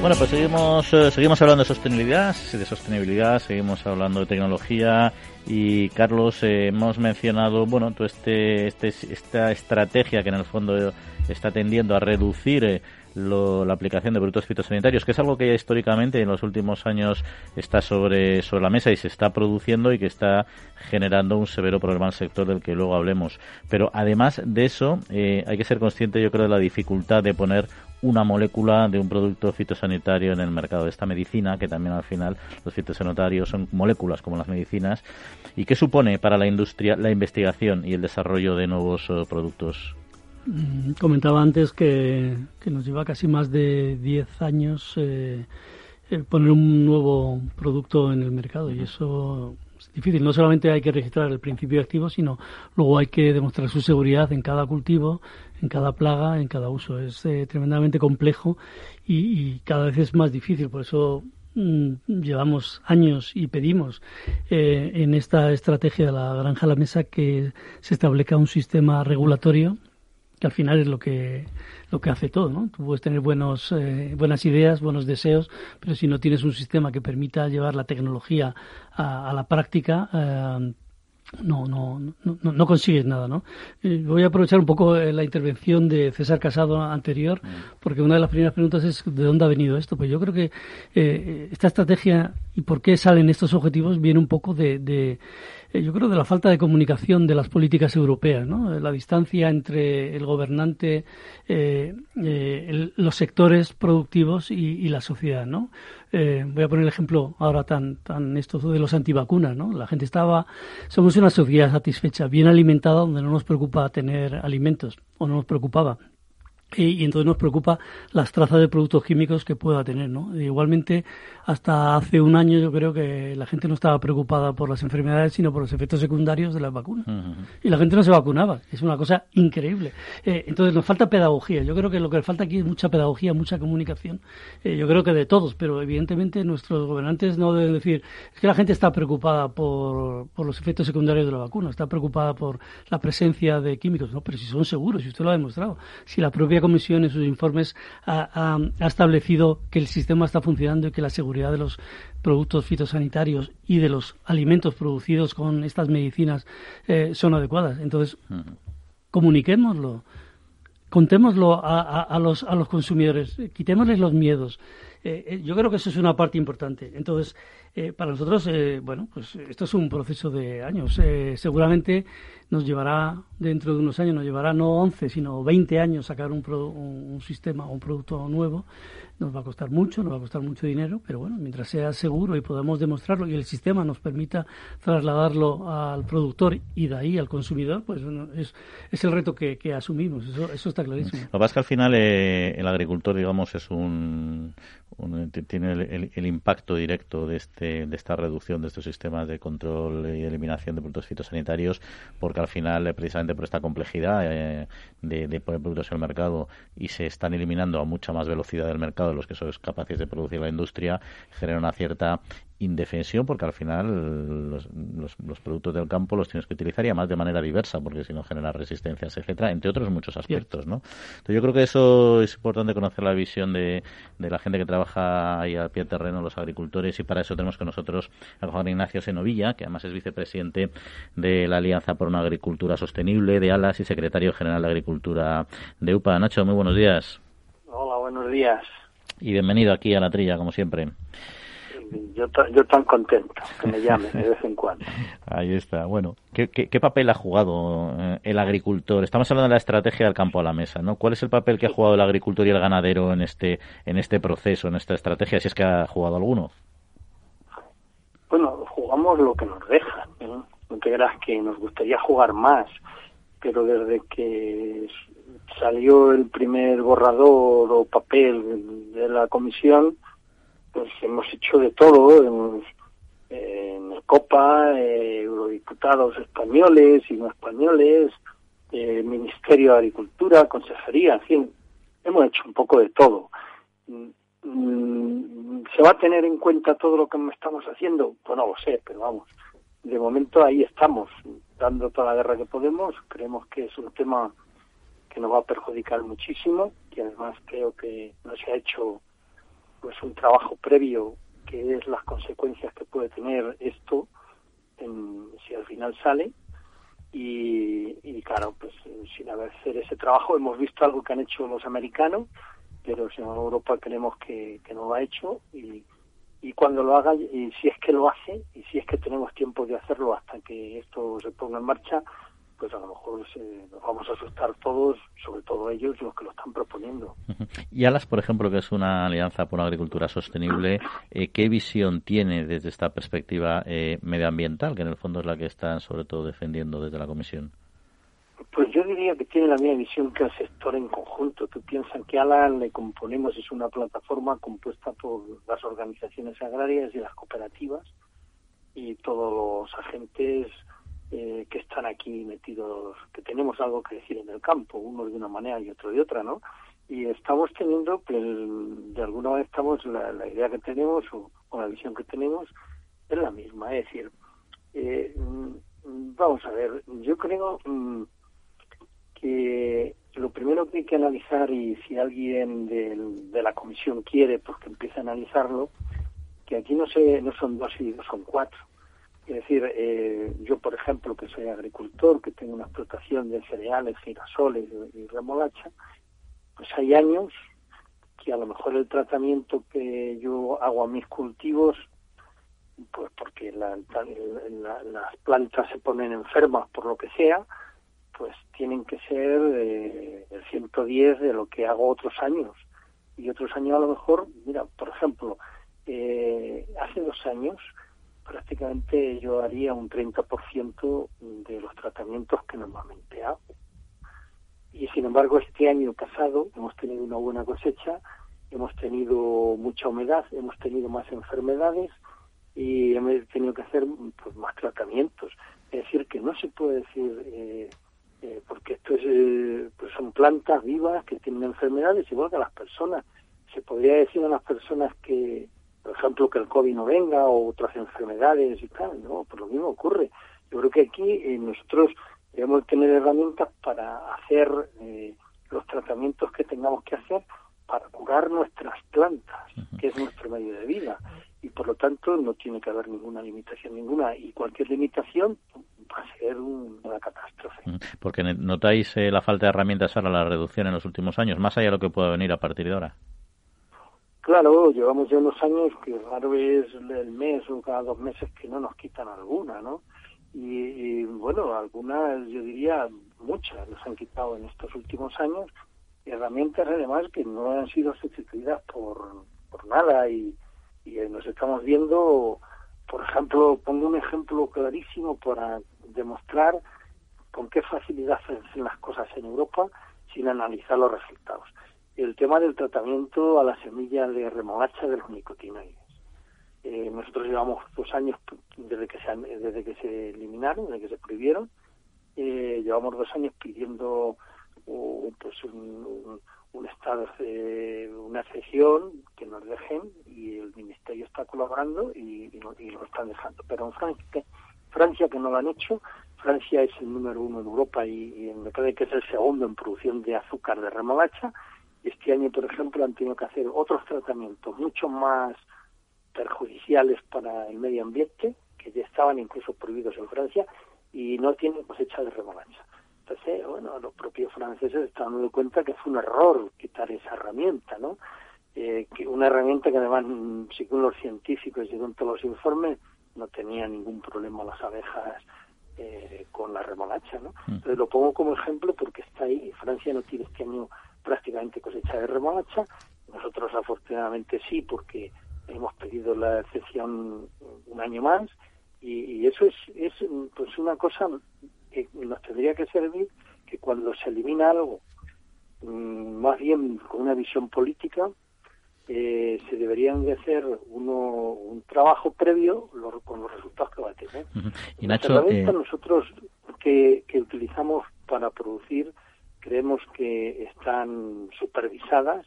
A: Bueno, pues seguimos, eh, seguimos hablando de sostenibilidad, de sostenibilidad, seguimos hablando de tecnología y Carlos, eh, hemos mencionado, bueno, todo este, este, esta estrategia que en el fondo está tendiendo a reducir eh, la aplicación de productos fitosanitarios, que es algo que ya históricamente en los últimos años está sobre, sobre la mesa y se está produciendo y que está generando un severo problema al sector del que luego hablemos. Pero además de eso, eh, hay que ser consciente, yo creo, de la dificultad de poner una molécula de un producto fitosanitario en el mercado de esta medicina, que también al final los fitosanitarios son moléculas como las medicinas, y qué supone para la industria la investigación y el desarrollo de nuevos eh, productos
B: Mm, comentaba antes que, nos lleva casi más de 10 años eh, poner un nuevo producto en el mercado y eso es difícil. No solamente hay que registrar el principio activo, sino luego hay que demostrar su seguridad en cada cultivo, en cada plaga, en cada uso. Es eh, tremendamente complejo y, cada vez es más difícil. Por eso mm, llevamos años y pedimos eh, en esta estrategia de la granja a la mesa que se establezca un sistema regulatorio que al final es lo que lo que hace todo, ¿no? Tú puedes tener buenos, eh, buenas ideas, buenos deseos, pero si no tienes un sistema que permita llevar la tecnología a, la práctica, eh, no, no, no, no, consigues nada, ¿no? Eh, voy a aprovechar un poco la intervención de César Casado anterior, mm. porque una de las primeras preguntas es ¿de dónde ha venido esto? Pues yo creo que esta estrategia y por qué salen estos objetivos viene un poco de eh, yo creo, de la falta de comunicación de las políticas europeas, ¿no? La distancia entre el gobernante, eh, eh, los sectores productivos y, la sociedad, ¿no? voy a poner el ejemplo ahora tan, tan esto de los antivacunas, ¿no? La gente estaba, somos una sociedad satisfecha, bien alimentada, donde no nos preocupa tener alimentos, o no nos preocupaba y, entonces nos preocupa las trazas de productos químicos que pueda tener, ¿no? Igualmente, hasta hace un año yo creo que la gente no estaba preocupada por las enfermedades, sino por los efectos secundarios de las vacunas. Y la gente no se vacunaba. Es una cosa increíble. Eh, entonces nos falta pedagogía. Yo creo que lo que falta aquí es mucha pedagogía, mucha comunicación. Eh, yo creo que de todos, pero evidentemente nuestros gobernantes no deben decir, es que la gente está preocupada por, por los efectos secundarios de la vacuna, está preocupada por la presencia de químicos. No, pero si son seguros, si usted lo ha demostrado. Si la propia Comisión en sus informes ha, establecido que el sistema está funcionando y que la seguridad de los productos fitosanitarios y de los alimentos producidos con estas medicinas eh, son adecuadas. Entonces, comuniquémoslo, contémoslo a, los, a los consumidores, quitémosles los miedos. Eh, eh, yo creo que eso es una parte importante. Entonces, para nosotros, bueno, pues esto es un proceso de años. seguramente nos llevará, dentro de unos años, nos llevará no 11, sino 20 años sacar un, un, sistema o un producto nuevo. Nos va a costar mucho, nos va a costar mucho dinero, pero bueno, mientras sea seguro y podamos demostrarlo y el sistema nos permita trasladarlo al productor y de ahí al consumidor, pues es, es el reto que, asumimos, eso, eso está clarísimo.
A: Lo que pasa es que al final eh, el agricultor, digamos, es un, tiene el, impacto directo de, este, de esta reducción de estos sistemas de control y eliminación de productos fitosanitarios, porque al final, eh, precisamente por esta complejidad eh, de, poner productos en el mercado y se están eliminando a mucha más velocidad del mercado de los que son capaces de producir la industria, genera una cierta indefensión porque al final los, los, productos del campo los tienes que utilizar y además de manera diversa porque si no genera resistencias, etcétera, entre otros muchos aspectos, ¿no? Entonces yo creo que eso es importante conocer la visión de, de la gente que trabaja ahí al pie de terreno, los agricultores y para eso tenemos con nosotros a Juan Ignacio Senovilla, que además es vicepresidente de la Alianza por una Agricultura Sostenible de ALAS y secretario general de Agricultura de UPA. Nacho, muy buenos días.
G: Hola, buenos días.
A: Y bienvenido aquí a la trilla, como siempre
G: yo, yo tan contento que me llame de vez en cuando.
A: Ahí está. Bueno, ¿qué, qué, papel ha jugado eh, el agricultor? Estamos hablando de la estrategia del campo a la mesa, ¿no? ¿Cuál es el papel que ha jugado el agricultor y el ganadero en este, en este proceso, en esta estrategia, si es que ha jugado alguno?
G: Bueno, jugamos lo que nos dejan. ¿no? No te creas que nos gustaría jugar más, pero desde que salió el primer borrador o papel de la comisión, pues hemos hecho de todo, hemos, en Copa, eh, eurodiputados españoles y no españoles, eh, Ministerio de Agricultura, Consejería, en fin, hemos hecho un poco de todo. Mm, ¿Se va a tener en cuenta todo lo que estamos haciendo? Pues no lo sé, pero vamos, de momento ahí estamos, dando toda la guerra que podemos, creemos que es un tema que nos va a perjudicar muchísimo, y además creo que no se ha hecho pues un trabajo previo que es las consecuencias que puede tener esto en, si al final sale. Y, claro pues sin hacer ese trabajo hemos visto algo que han hecho los americanos pero en Europa creemos que, que no lo ha hecho y, y cuando lo haga y si es que lo hace y si es que tenemos tiempo de hacerlo hasta que esto se ponga en marcha pues a lo mejor nos vamos a asustar todos, sobre todo ellos, los que lo están proponiendo.
A: Y Alas, por ejemplo, que es una alianza por una agricultura sostenible, eh, ¿qué visión tiene desde esta perspectiva eh, medioambiental, que en el fondo es la que están sobre todo defendiendo desde la Comisión?
G: Pues yo diría que tiene la misma visión que el sector en conjunto. Tú piensas que ALA le componemos, es una plataforma compuesta por las organizaciones agrarias y las cooperativas y todos los agentes eh, que están aquí metidos, que tenemos algo que decir en el campo, unos de una manera y otro de otra, ¿no? Y estamos teniendo, pues, de alguna manera estamos, la, idea que tenemos o, la visión que tenemos es la misma, es decir, eh, vamos a ver, yo creo mm, que lo primero que hay que analizar, y si alguien de la comisión quiere, pues que empiece a analizarlo, que aquí no, se, no son dos y dos son cuatro es decir, eh, yo, por ejemplo, que soy agricultor, que tengo una explotación de cereales, girasoles y remolacha, pues hay años que a lo mejor el tratamiento que yo hago a mis cultivos pues porque las plantas se ponen enfermas por lo que sea, pues tienen que ser eh, el 110 de lo que hago otros años. Y otros años a lo mejor, mira, por ejemplo, eh, hace dos años prácticamente yo haría un 30% de los tratamientos que normalmente hago. Y sin embargo, este año pasado hemos tenido una buena cosecha, hemos tenido mucha humedad, hemos tenido más enfermedades y hemos tenido que hacer pues, más tratamientos. Es decir, que no se puede decir, eh, eh, porque esto es, pues son plantas vivas que tienen enfermedades igual que las personas. Se podría decir a las personas que, por ejemplo, que el COVID no venga o otras enfermedades y tal, no, pues lo mismo ocurre. Yo creo que aquí nosotros debemos tener herramientas para hacer los tratamientos que tengamos que hacer para curar nuestras plantas, que es nuestro medio de vida. Y por lo tanto no tiene que haber ninguna limitación ninguna. Y cualquier limitación va a ser una catástrofe.
A: Porque notáis eh, la falta de herramientas para la reducción en los últimos años, más allá de lo que pueda venir a partir de ahora.
G: Claro, llevamos ya unos años que raro es el mes o cada dos meses que no nos quitan alguna, ¿no? Y, bueno, algunas, yo diría, muchas nos han quitado en estos últimos años herramientas además que no han sido sustituidas por, por nada y, y nos estamos viendo, por ejemplo, pongo un ejemplo clarísimo para demostrar con qué facilidad se hacen las cosas en Europa sin analizar los resultados. El tema del tratamiento a la semilla de remolacha de los nicotinoides. Eh, nosotros llevamos dos años desde que se, desde que se eliminaron, desde que se prohibieron, eh, llevamos dos años pidiendo pues un, un, estado de una excepción que nos dejen y el ministerio está colaborando y, y, lo están dejando. Pero en Francia, Francia que no lo han hecho, Francia es el número uno en Europa y, me parece que es el segundo en producción de azúcar de remolacha. Este año, por ejemplo, han tenido que hacer otros tratamientos mucho más perjudiciales para el medio ambiente, que ya estaban incluso prohibidos en Francia, y no tienen cosecha de remolacha. Entonces, bueno, los propios franceses están dando cuenta que fue un error quitar esa herramienta, ¿no? Eh, que una herramienta que además, según los científicos y según todos los informes, no tenía ningún problema las abejas eh, con la remolacha, ¿no? Mm. Entonces lo pongo como ejemplo porque está ahí. Francia no tiene este año prácticamente cosecha de remolacha. Nosotros afortunadamente sí, porque hemos pedido la excepción un año más y, y eso es, es pues una cosa que nos tendría que servir que cuando se elimina algo, mm, más bien con una visión política, eh, se deberían de hacer uno, un trabajo previo con los resultados que va a tener.
A: Y Nacho,
G: eh, nosotros que, que utilizamos para producir creemos que están supervisadas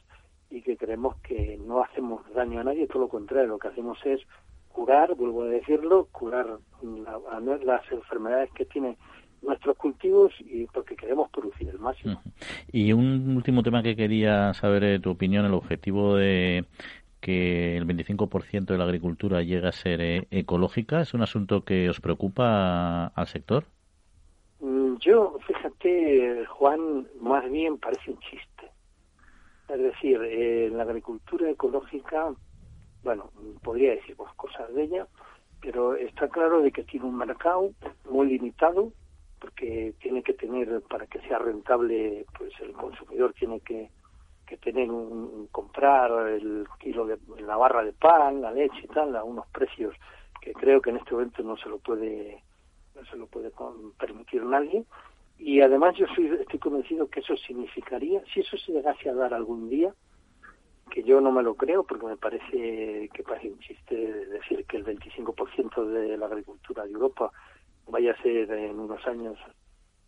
G: y que creemos que no hacemos daño a nadie, todo lo contrario, lo que hacemos es curar, vuelvo a decirlo, curar las enfermedades que tiene nuestros cultivos y porque queremos producir el máximo.
A: Y un último tema que quería saber eh, tu opinión, el objetivo de que el 25% de la agricultura llegue a ser eh, ecológica, ¿es un asunto que os preocupa al sector?
G: Mm, yo, fíjate, Juan, más bien parece un chiste. Es decir, eh, la agricultura ecológica, bueno, podría decir cosas de ella, pero está claro de que tiene un mercado muy limitado, porque tiene que tener, para que sea rentable, pues el consumidor tiene que, que tener un, comprar el kilo de la barra de pan, la leche y tal, a unos precios que creo que en este momento no se lo puede no se lo puede permitir nadie. Y además yo soy, estoy convencido que eso significaría, si eso se llegase a dar algún día, que yo no me lo creo porque me parece que parece un chiste decir que el 25% de la agricultura de Europa vaya a ser en unos años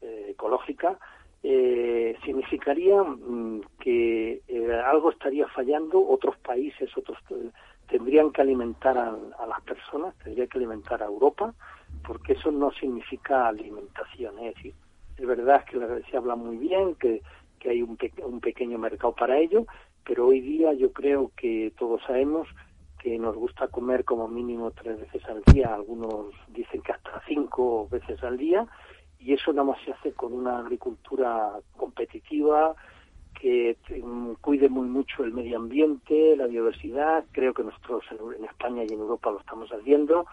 G: eh, ecológica, eh, significaría mm, que eh, algo estaría fallando, otros países, otros tendrían que alimentar a, las personas, tendrían que alimentar a Europa, porque eso no significa alimentación, es decir, es verdad que se habla muy bien, que, hay un, un pequeño mercado para ello, pero hoy día yo creo que todos sabemos que nos gusta comer como mínimo tres veces al día, algunos dicen que hasta cinco veces al día, y eso nada más se hace con una agricultura competitiva que mm, cuide muy mucho el medio ambiente, la biodiversidad. Creo que nosotros en, España y en Europa lo estamos haciendo.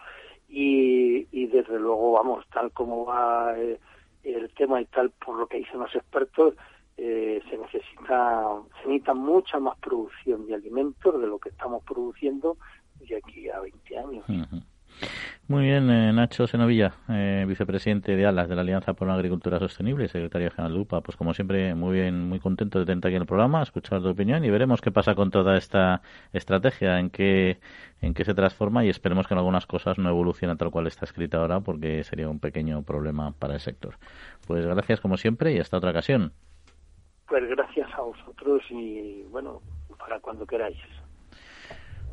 G: Y, y desde luego, vamos, tal como va eh, el tema y tal por lo que dicen los expertos, eh, se necesita se necesita mucha más producción de alimentos de lo que estamos produciendo de aquí a 20 años.
A: Muy bien, eh, Nacho Senovilla, eh, vicepresidente de ALAS de la Alianza por una Agricultura Sostenible, secretario general de UPA. Pues como siempre, muy bien, muy contento de tenerte aquí en el programa, escuchar tu opinión y veremos qué pasa con toda esta estrategia, en qué, en qué se transforma y esperemos que en algunas cosas no evolucione tal cual está escrita ahora porque sería un pequeño problema para el sector. Pues gracias como siempre y hasta otra ocasión.
G: Pues gracias a vosotros y bueno, para cuando queráis.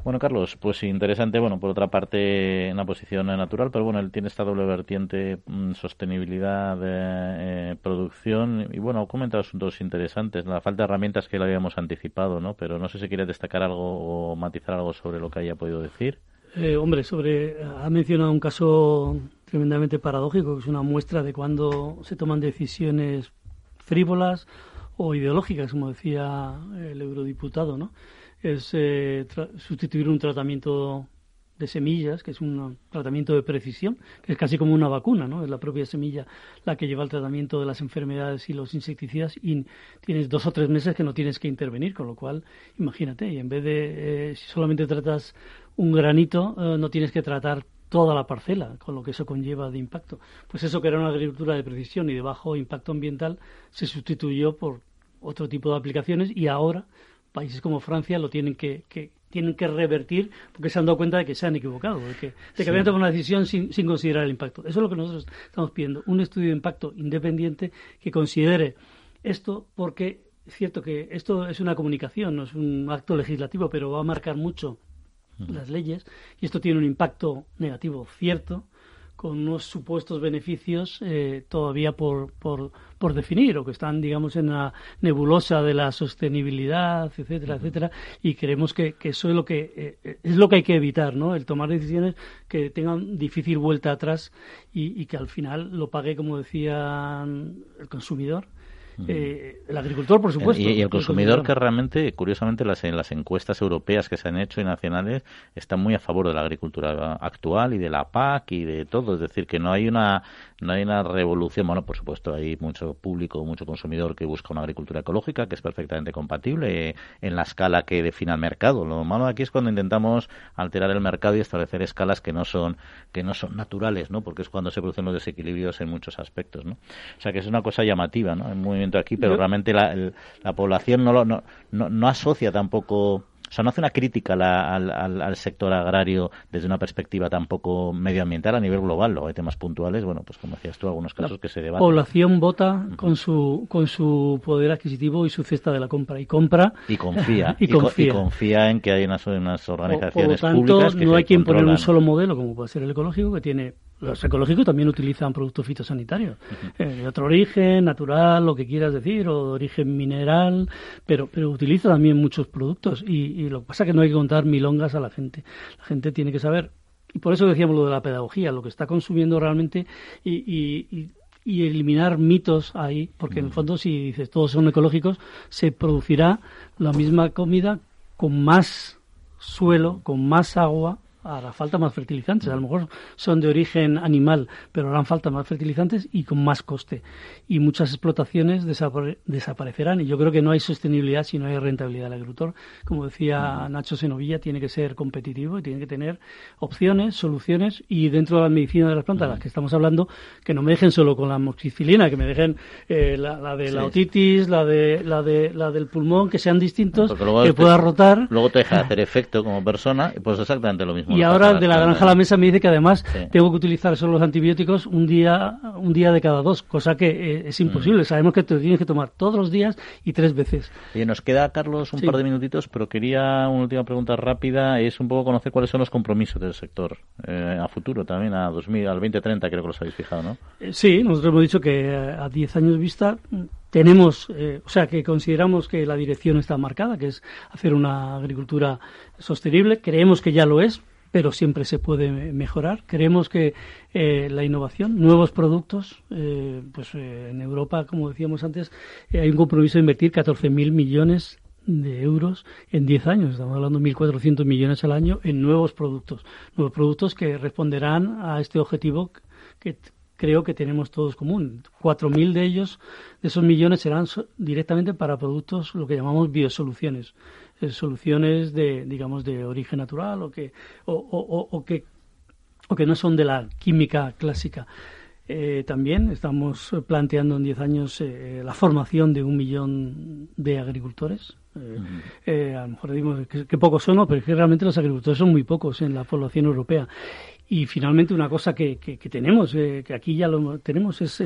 A: Bueno, Carlos, pues interesante, bueno, por otra parte, una posición natural, pero bueno, él tiene esta doble vertiente, mm, sostenibilidad de eh, producción, y bueno, ha comentado asuntos interesantes, la falta de herramientas que le habíamos anticipado, ¿no? Pero no sé si quiere destacar algo o matizar algo sobre lo que haya podido decir.
B: Eh, hombre, sobre, ha mencionado un caso tremendamente paradójico, que es una muestra de cuando se toman decisiones frívolas o ideológicas, como decía el eurodiputado, ¿no? Es eh, sustituir un tratamiento de semillas, que es un tratamiento de precisión, que es casi como una vacuna, ¿no? Es la propia semilla la que lleva el tratamiento de las enfermedades y los insecticidas y tienes dos o tres meses que no tienes que intervenir, con lo cual, imagínate, y en vez de, eh, si solamente tratas un granito, eh, no tienes que tratar toda la parcela, con lo que eso conlleva de impacto. Pues eso que era una agricultura de precisión y de bajo impacto ambiental se sustituyó por otro tipo de aplicaciones y ahora países como Francia lo tienen que, tienen que revertir porque se han dado cuenta de que se han equivocado, de que, habían tomado una decisión sin, sin, considerar el impacto. Eso es lo que nosotros estamos pidiendo, un estudio de impacto independiente que considere esto porque es cierto que esto es una comunicación, no es un acto legislativo, pero va a marcar mucho las leyes y esto tiene un impacto negativo cierto con unos supuestos beneficios eh, todavía por, por, por, definir o que están, digamos, en la nebulosa de la sostenibilidad, etcétera, etcétera, y creemos que, que, eso es lo que eh, es lo que hay que evitar, ¿no? El tomar decisiones que tengan difícil vuelta atrás y, y que al final lo pague, como decía el consumidor, eh, el agricultor, por supuesto.
A: Y, el consumidor que realmente, curiosamente, las, en las encuestas europeas que se han hecho y nacionales están muy a favor de la agricultura actual y de la PAC y de todo. Es decir, que no hay una no hay una revolución. Bueno, por supuesto, hay mucho público, mucho consumidor que busca una agricultura ecológica que es perfectamente compatible en la escala que define el mercado. Lo malo aquí es cuando intentamos alterar el mercado y establecer escalas que no son que no son naturales, ¿no? Porque es cuando se producen los desequilibrios en muchos aspectos, ¿no? O sea que es una cosa llamativa, ¿no? El movimiento aquí, pero realmente la, la población no, lo, no, no, no asocia tampoco o sea, no hace una crítica al, al, sector agrario desde una perspectiva tampoco medioambiental a nivel global. Luego hay temas puntuales, bueno, pues como decías tú, algunos casos que se debaten.
B: La población vota con su con su poder adquisitivo y su cesta de la compra. Y compra.
A: Y confía. y, confía. en que hay unas, unas organizaciones por, lo tanto,
B: no hay quien poner un solo modelo, como puede ser el ecológico, que tiene los ecológicos también utilizan productos fitosanitarios, eh, de otro origen, natural, lo que quieras decir, o de origen mineral, pero, pero utiliza también muchos productos. Y, lo que pasa es que no hay que contar milongas a la gente. La gente tiene que saber, y por eso decíamos lo de la pedagogía, lo que está consumiendo realmente y, y eliminar mitos ahí, porque en el fondo si dices todos son ecológicos, se producirá la misma comida con más suelo, con más agua, hará falta más fertilizantes. A lo mejor son de origen animal, pero harán falta más fertilizantes y con más coste. Y muchas explotaciones desaparecerán. Y yo creo que no hay sostenibilidad si no hay rentabilidad del agricultor. Como decía Nacho Senovilla, tiene que ser competitivo y tiene que tener opciones, soluciones. Y dentro de la medicina de las plantas, las que estamos hablando, que no me dejen solo con la moxicilina, que me dejen eh, la, de la otitis, la de la de la del pulmón, que sean distintos, que pueda rotar.
A: Luego te deja hacer efecto como persona, pues exactamente lo mismo
B: y ahora de la granja a la mesa me dice que además tengo que utilizar solo los antibióticos un día un día de cada dos, cosa que eh, es imposible. Mm. Sabemos que te tienes que tomar todos los días y tres veces.
A: Oye, nos queda, Carlos, un par de minutitos, pero quería una última pregunta rápida. Es un poco conocer cuáles son los compromisos del sector eh, a futuro también, a 2000, al 2030 creo que los habéis fijado, ¿no?
B: Eh, sí, nosotros hemos dicho que a 10 años vista tenemos, eh, o sea, que consideramos que la dirección está marcada, que es hacer una agricultura sostenible. Creemos que ya lo es, pero siempre se puede mejorar. Creemos que eh, la innovación, nuevos productos, eh, pues en Europa, como decíamos antes, hay un compromiso de invertir 14.000 millones de euros en 10 años. Estamos hablando de 1.400 millones al año en nuevos productos. Nuevos productos que responderán a este objetivo que creo que tenemos todos común. 4.000 de ellos, de esos millones, serán directamente para productos, lo que llamamos biosoluciones. Eh, soluciones de, digamos, de origen natural o que, o, que, o que no son de la química clásica. Eh, también estamos planteando en 10 años eh, la formación de un millón de agricultores eh, eh, a lo mejor decimos que, pocos son, pero es que realmente los agricultores son muy pocos en la población europea. Y finalmente una cosa que, que, tenemos, eh, que aquí ya lo tenemos, es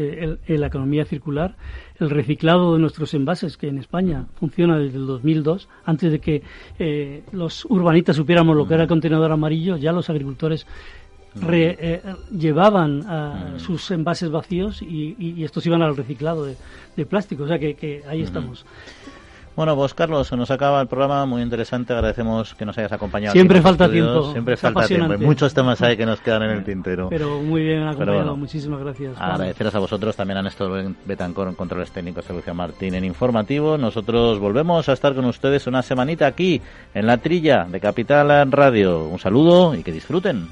B: la economía circular, el reciclado de nuestros envases, que en España funciona desde el 2002. Antes de que los urbanitas supiéramos lo que era el contenedor amarillo, ya los agricultores llevaban sus envases vacíos y, estos iban al reciclado de, plástico. O sea que, ahí estamos.
A: Bueno, pues Carlos, se nos acaba el programa, muy interesante, agradecemos que nos hayas acompañado.
B: Siempre falta tiempo.
A: Siempre falta tiempo, muchos temas hay que nos quedan en el tintero.
B: Pero muy bien acompañado, muchísimas gracias.
A: Agradeceros a vosotros, también a Néstor Betancor en Controles Técnicos, a Lucia Martín en Informativo. Nosotros volvemos a estar con ustedes una semanita aquí, en la trilla de Capital Radio. Un saludo y que disfruten.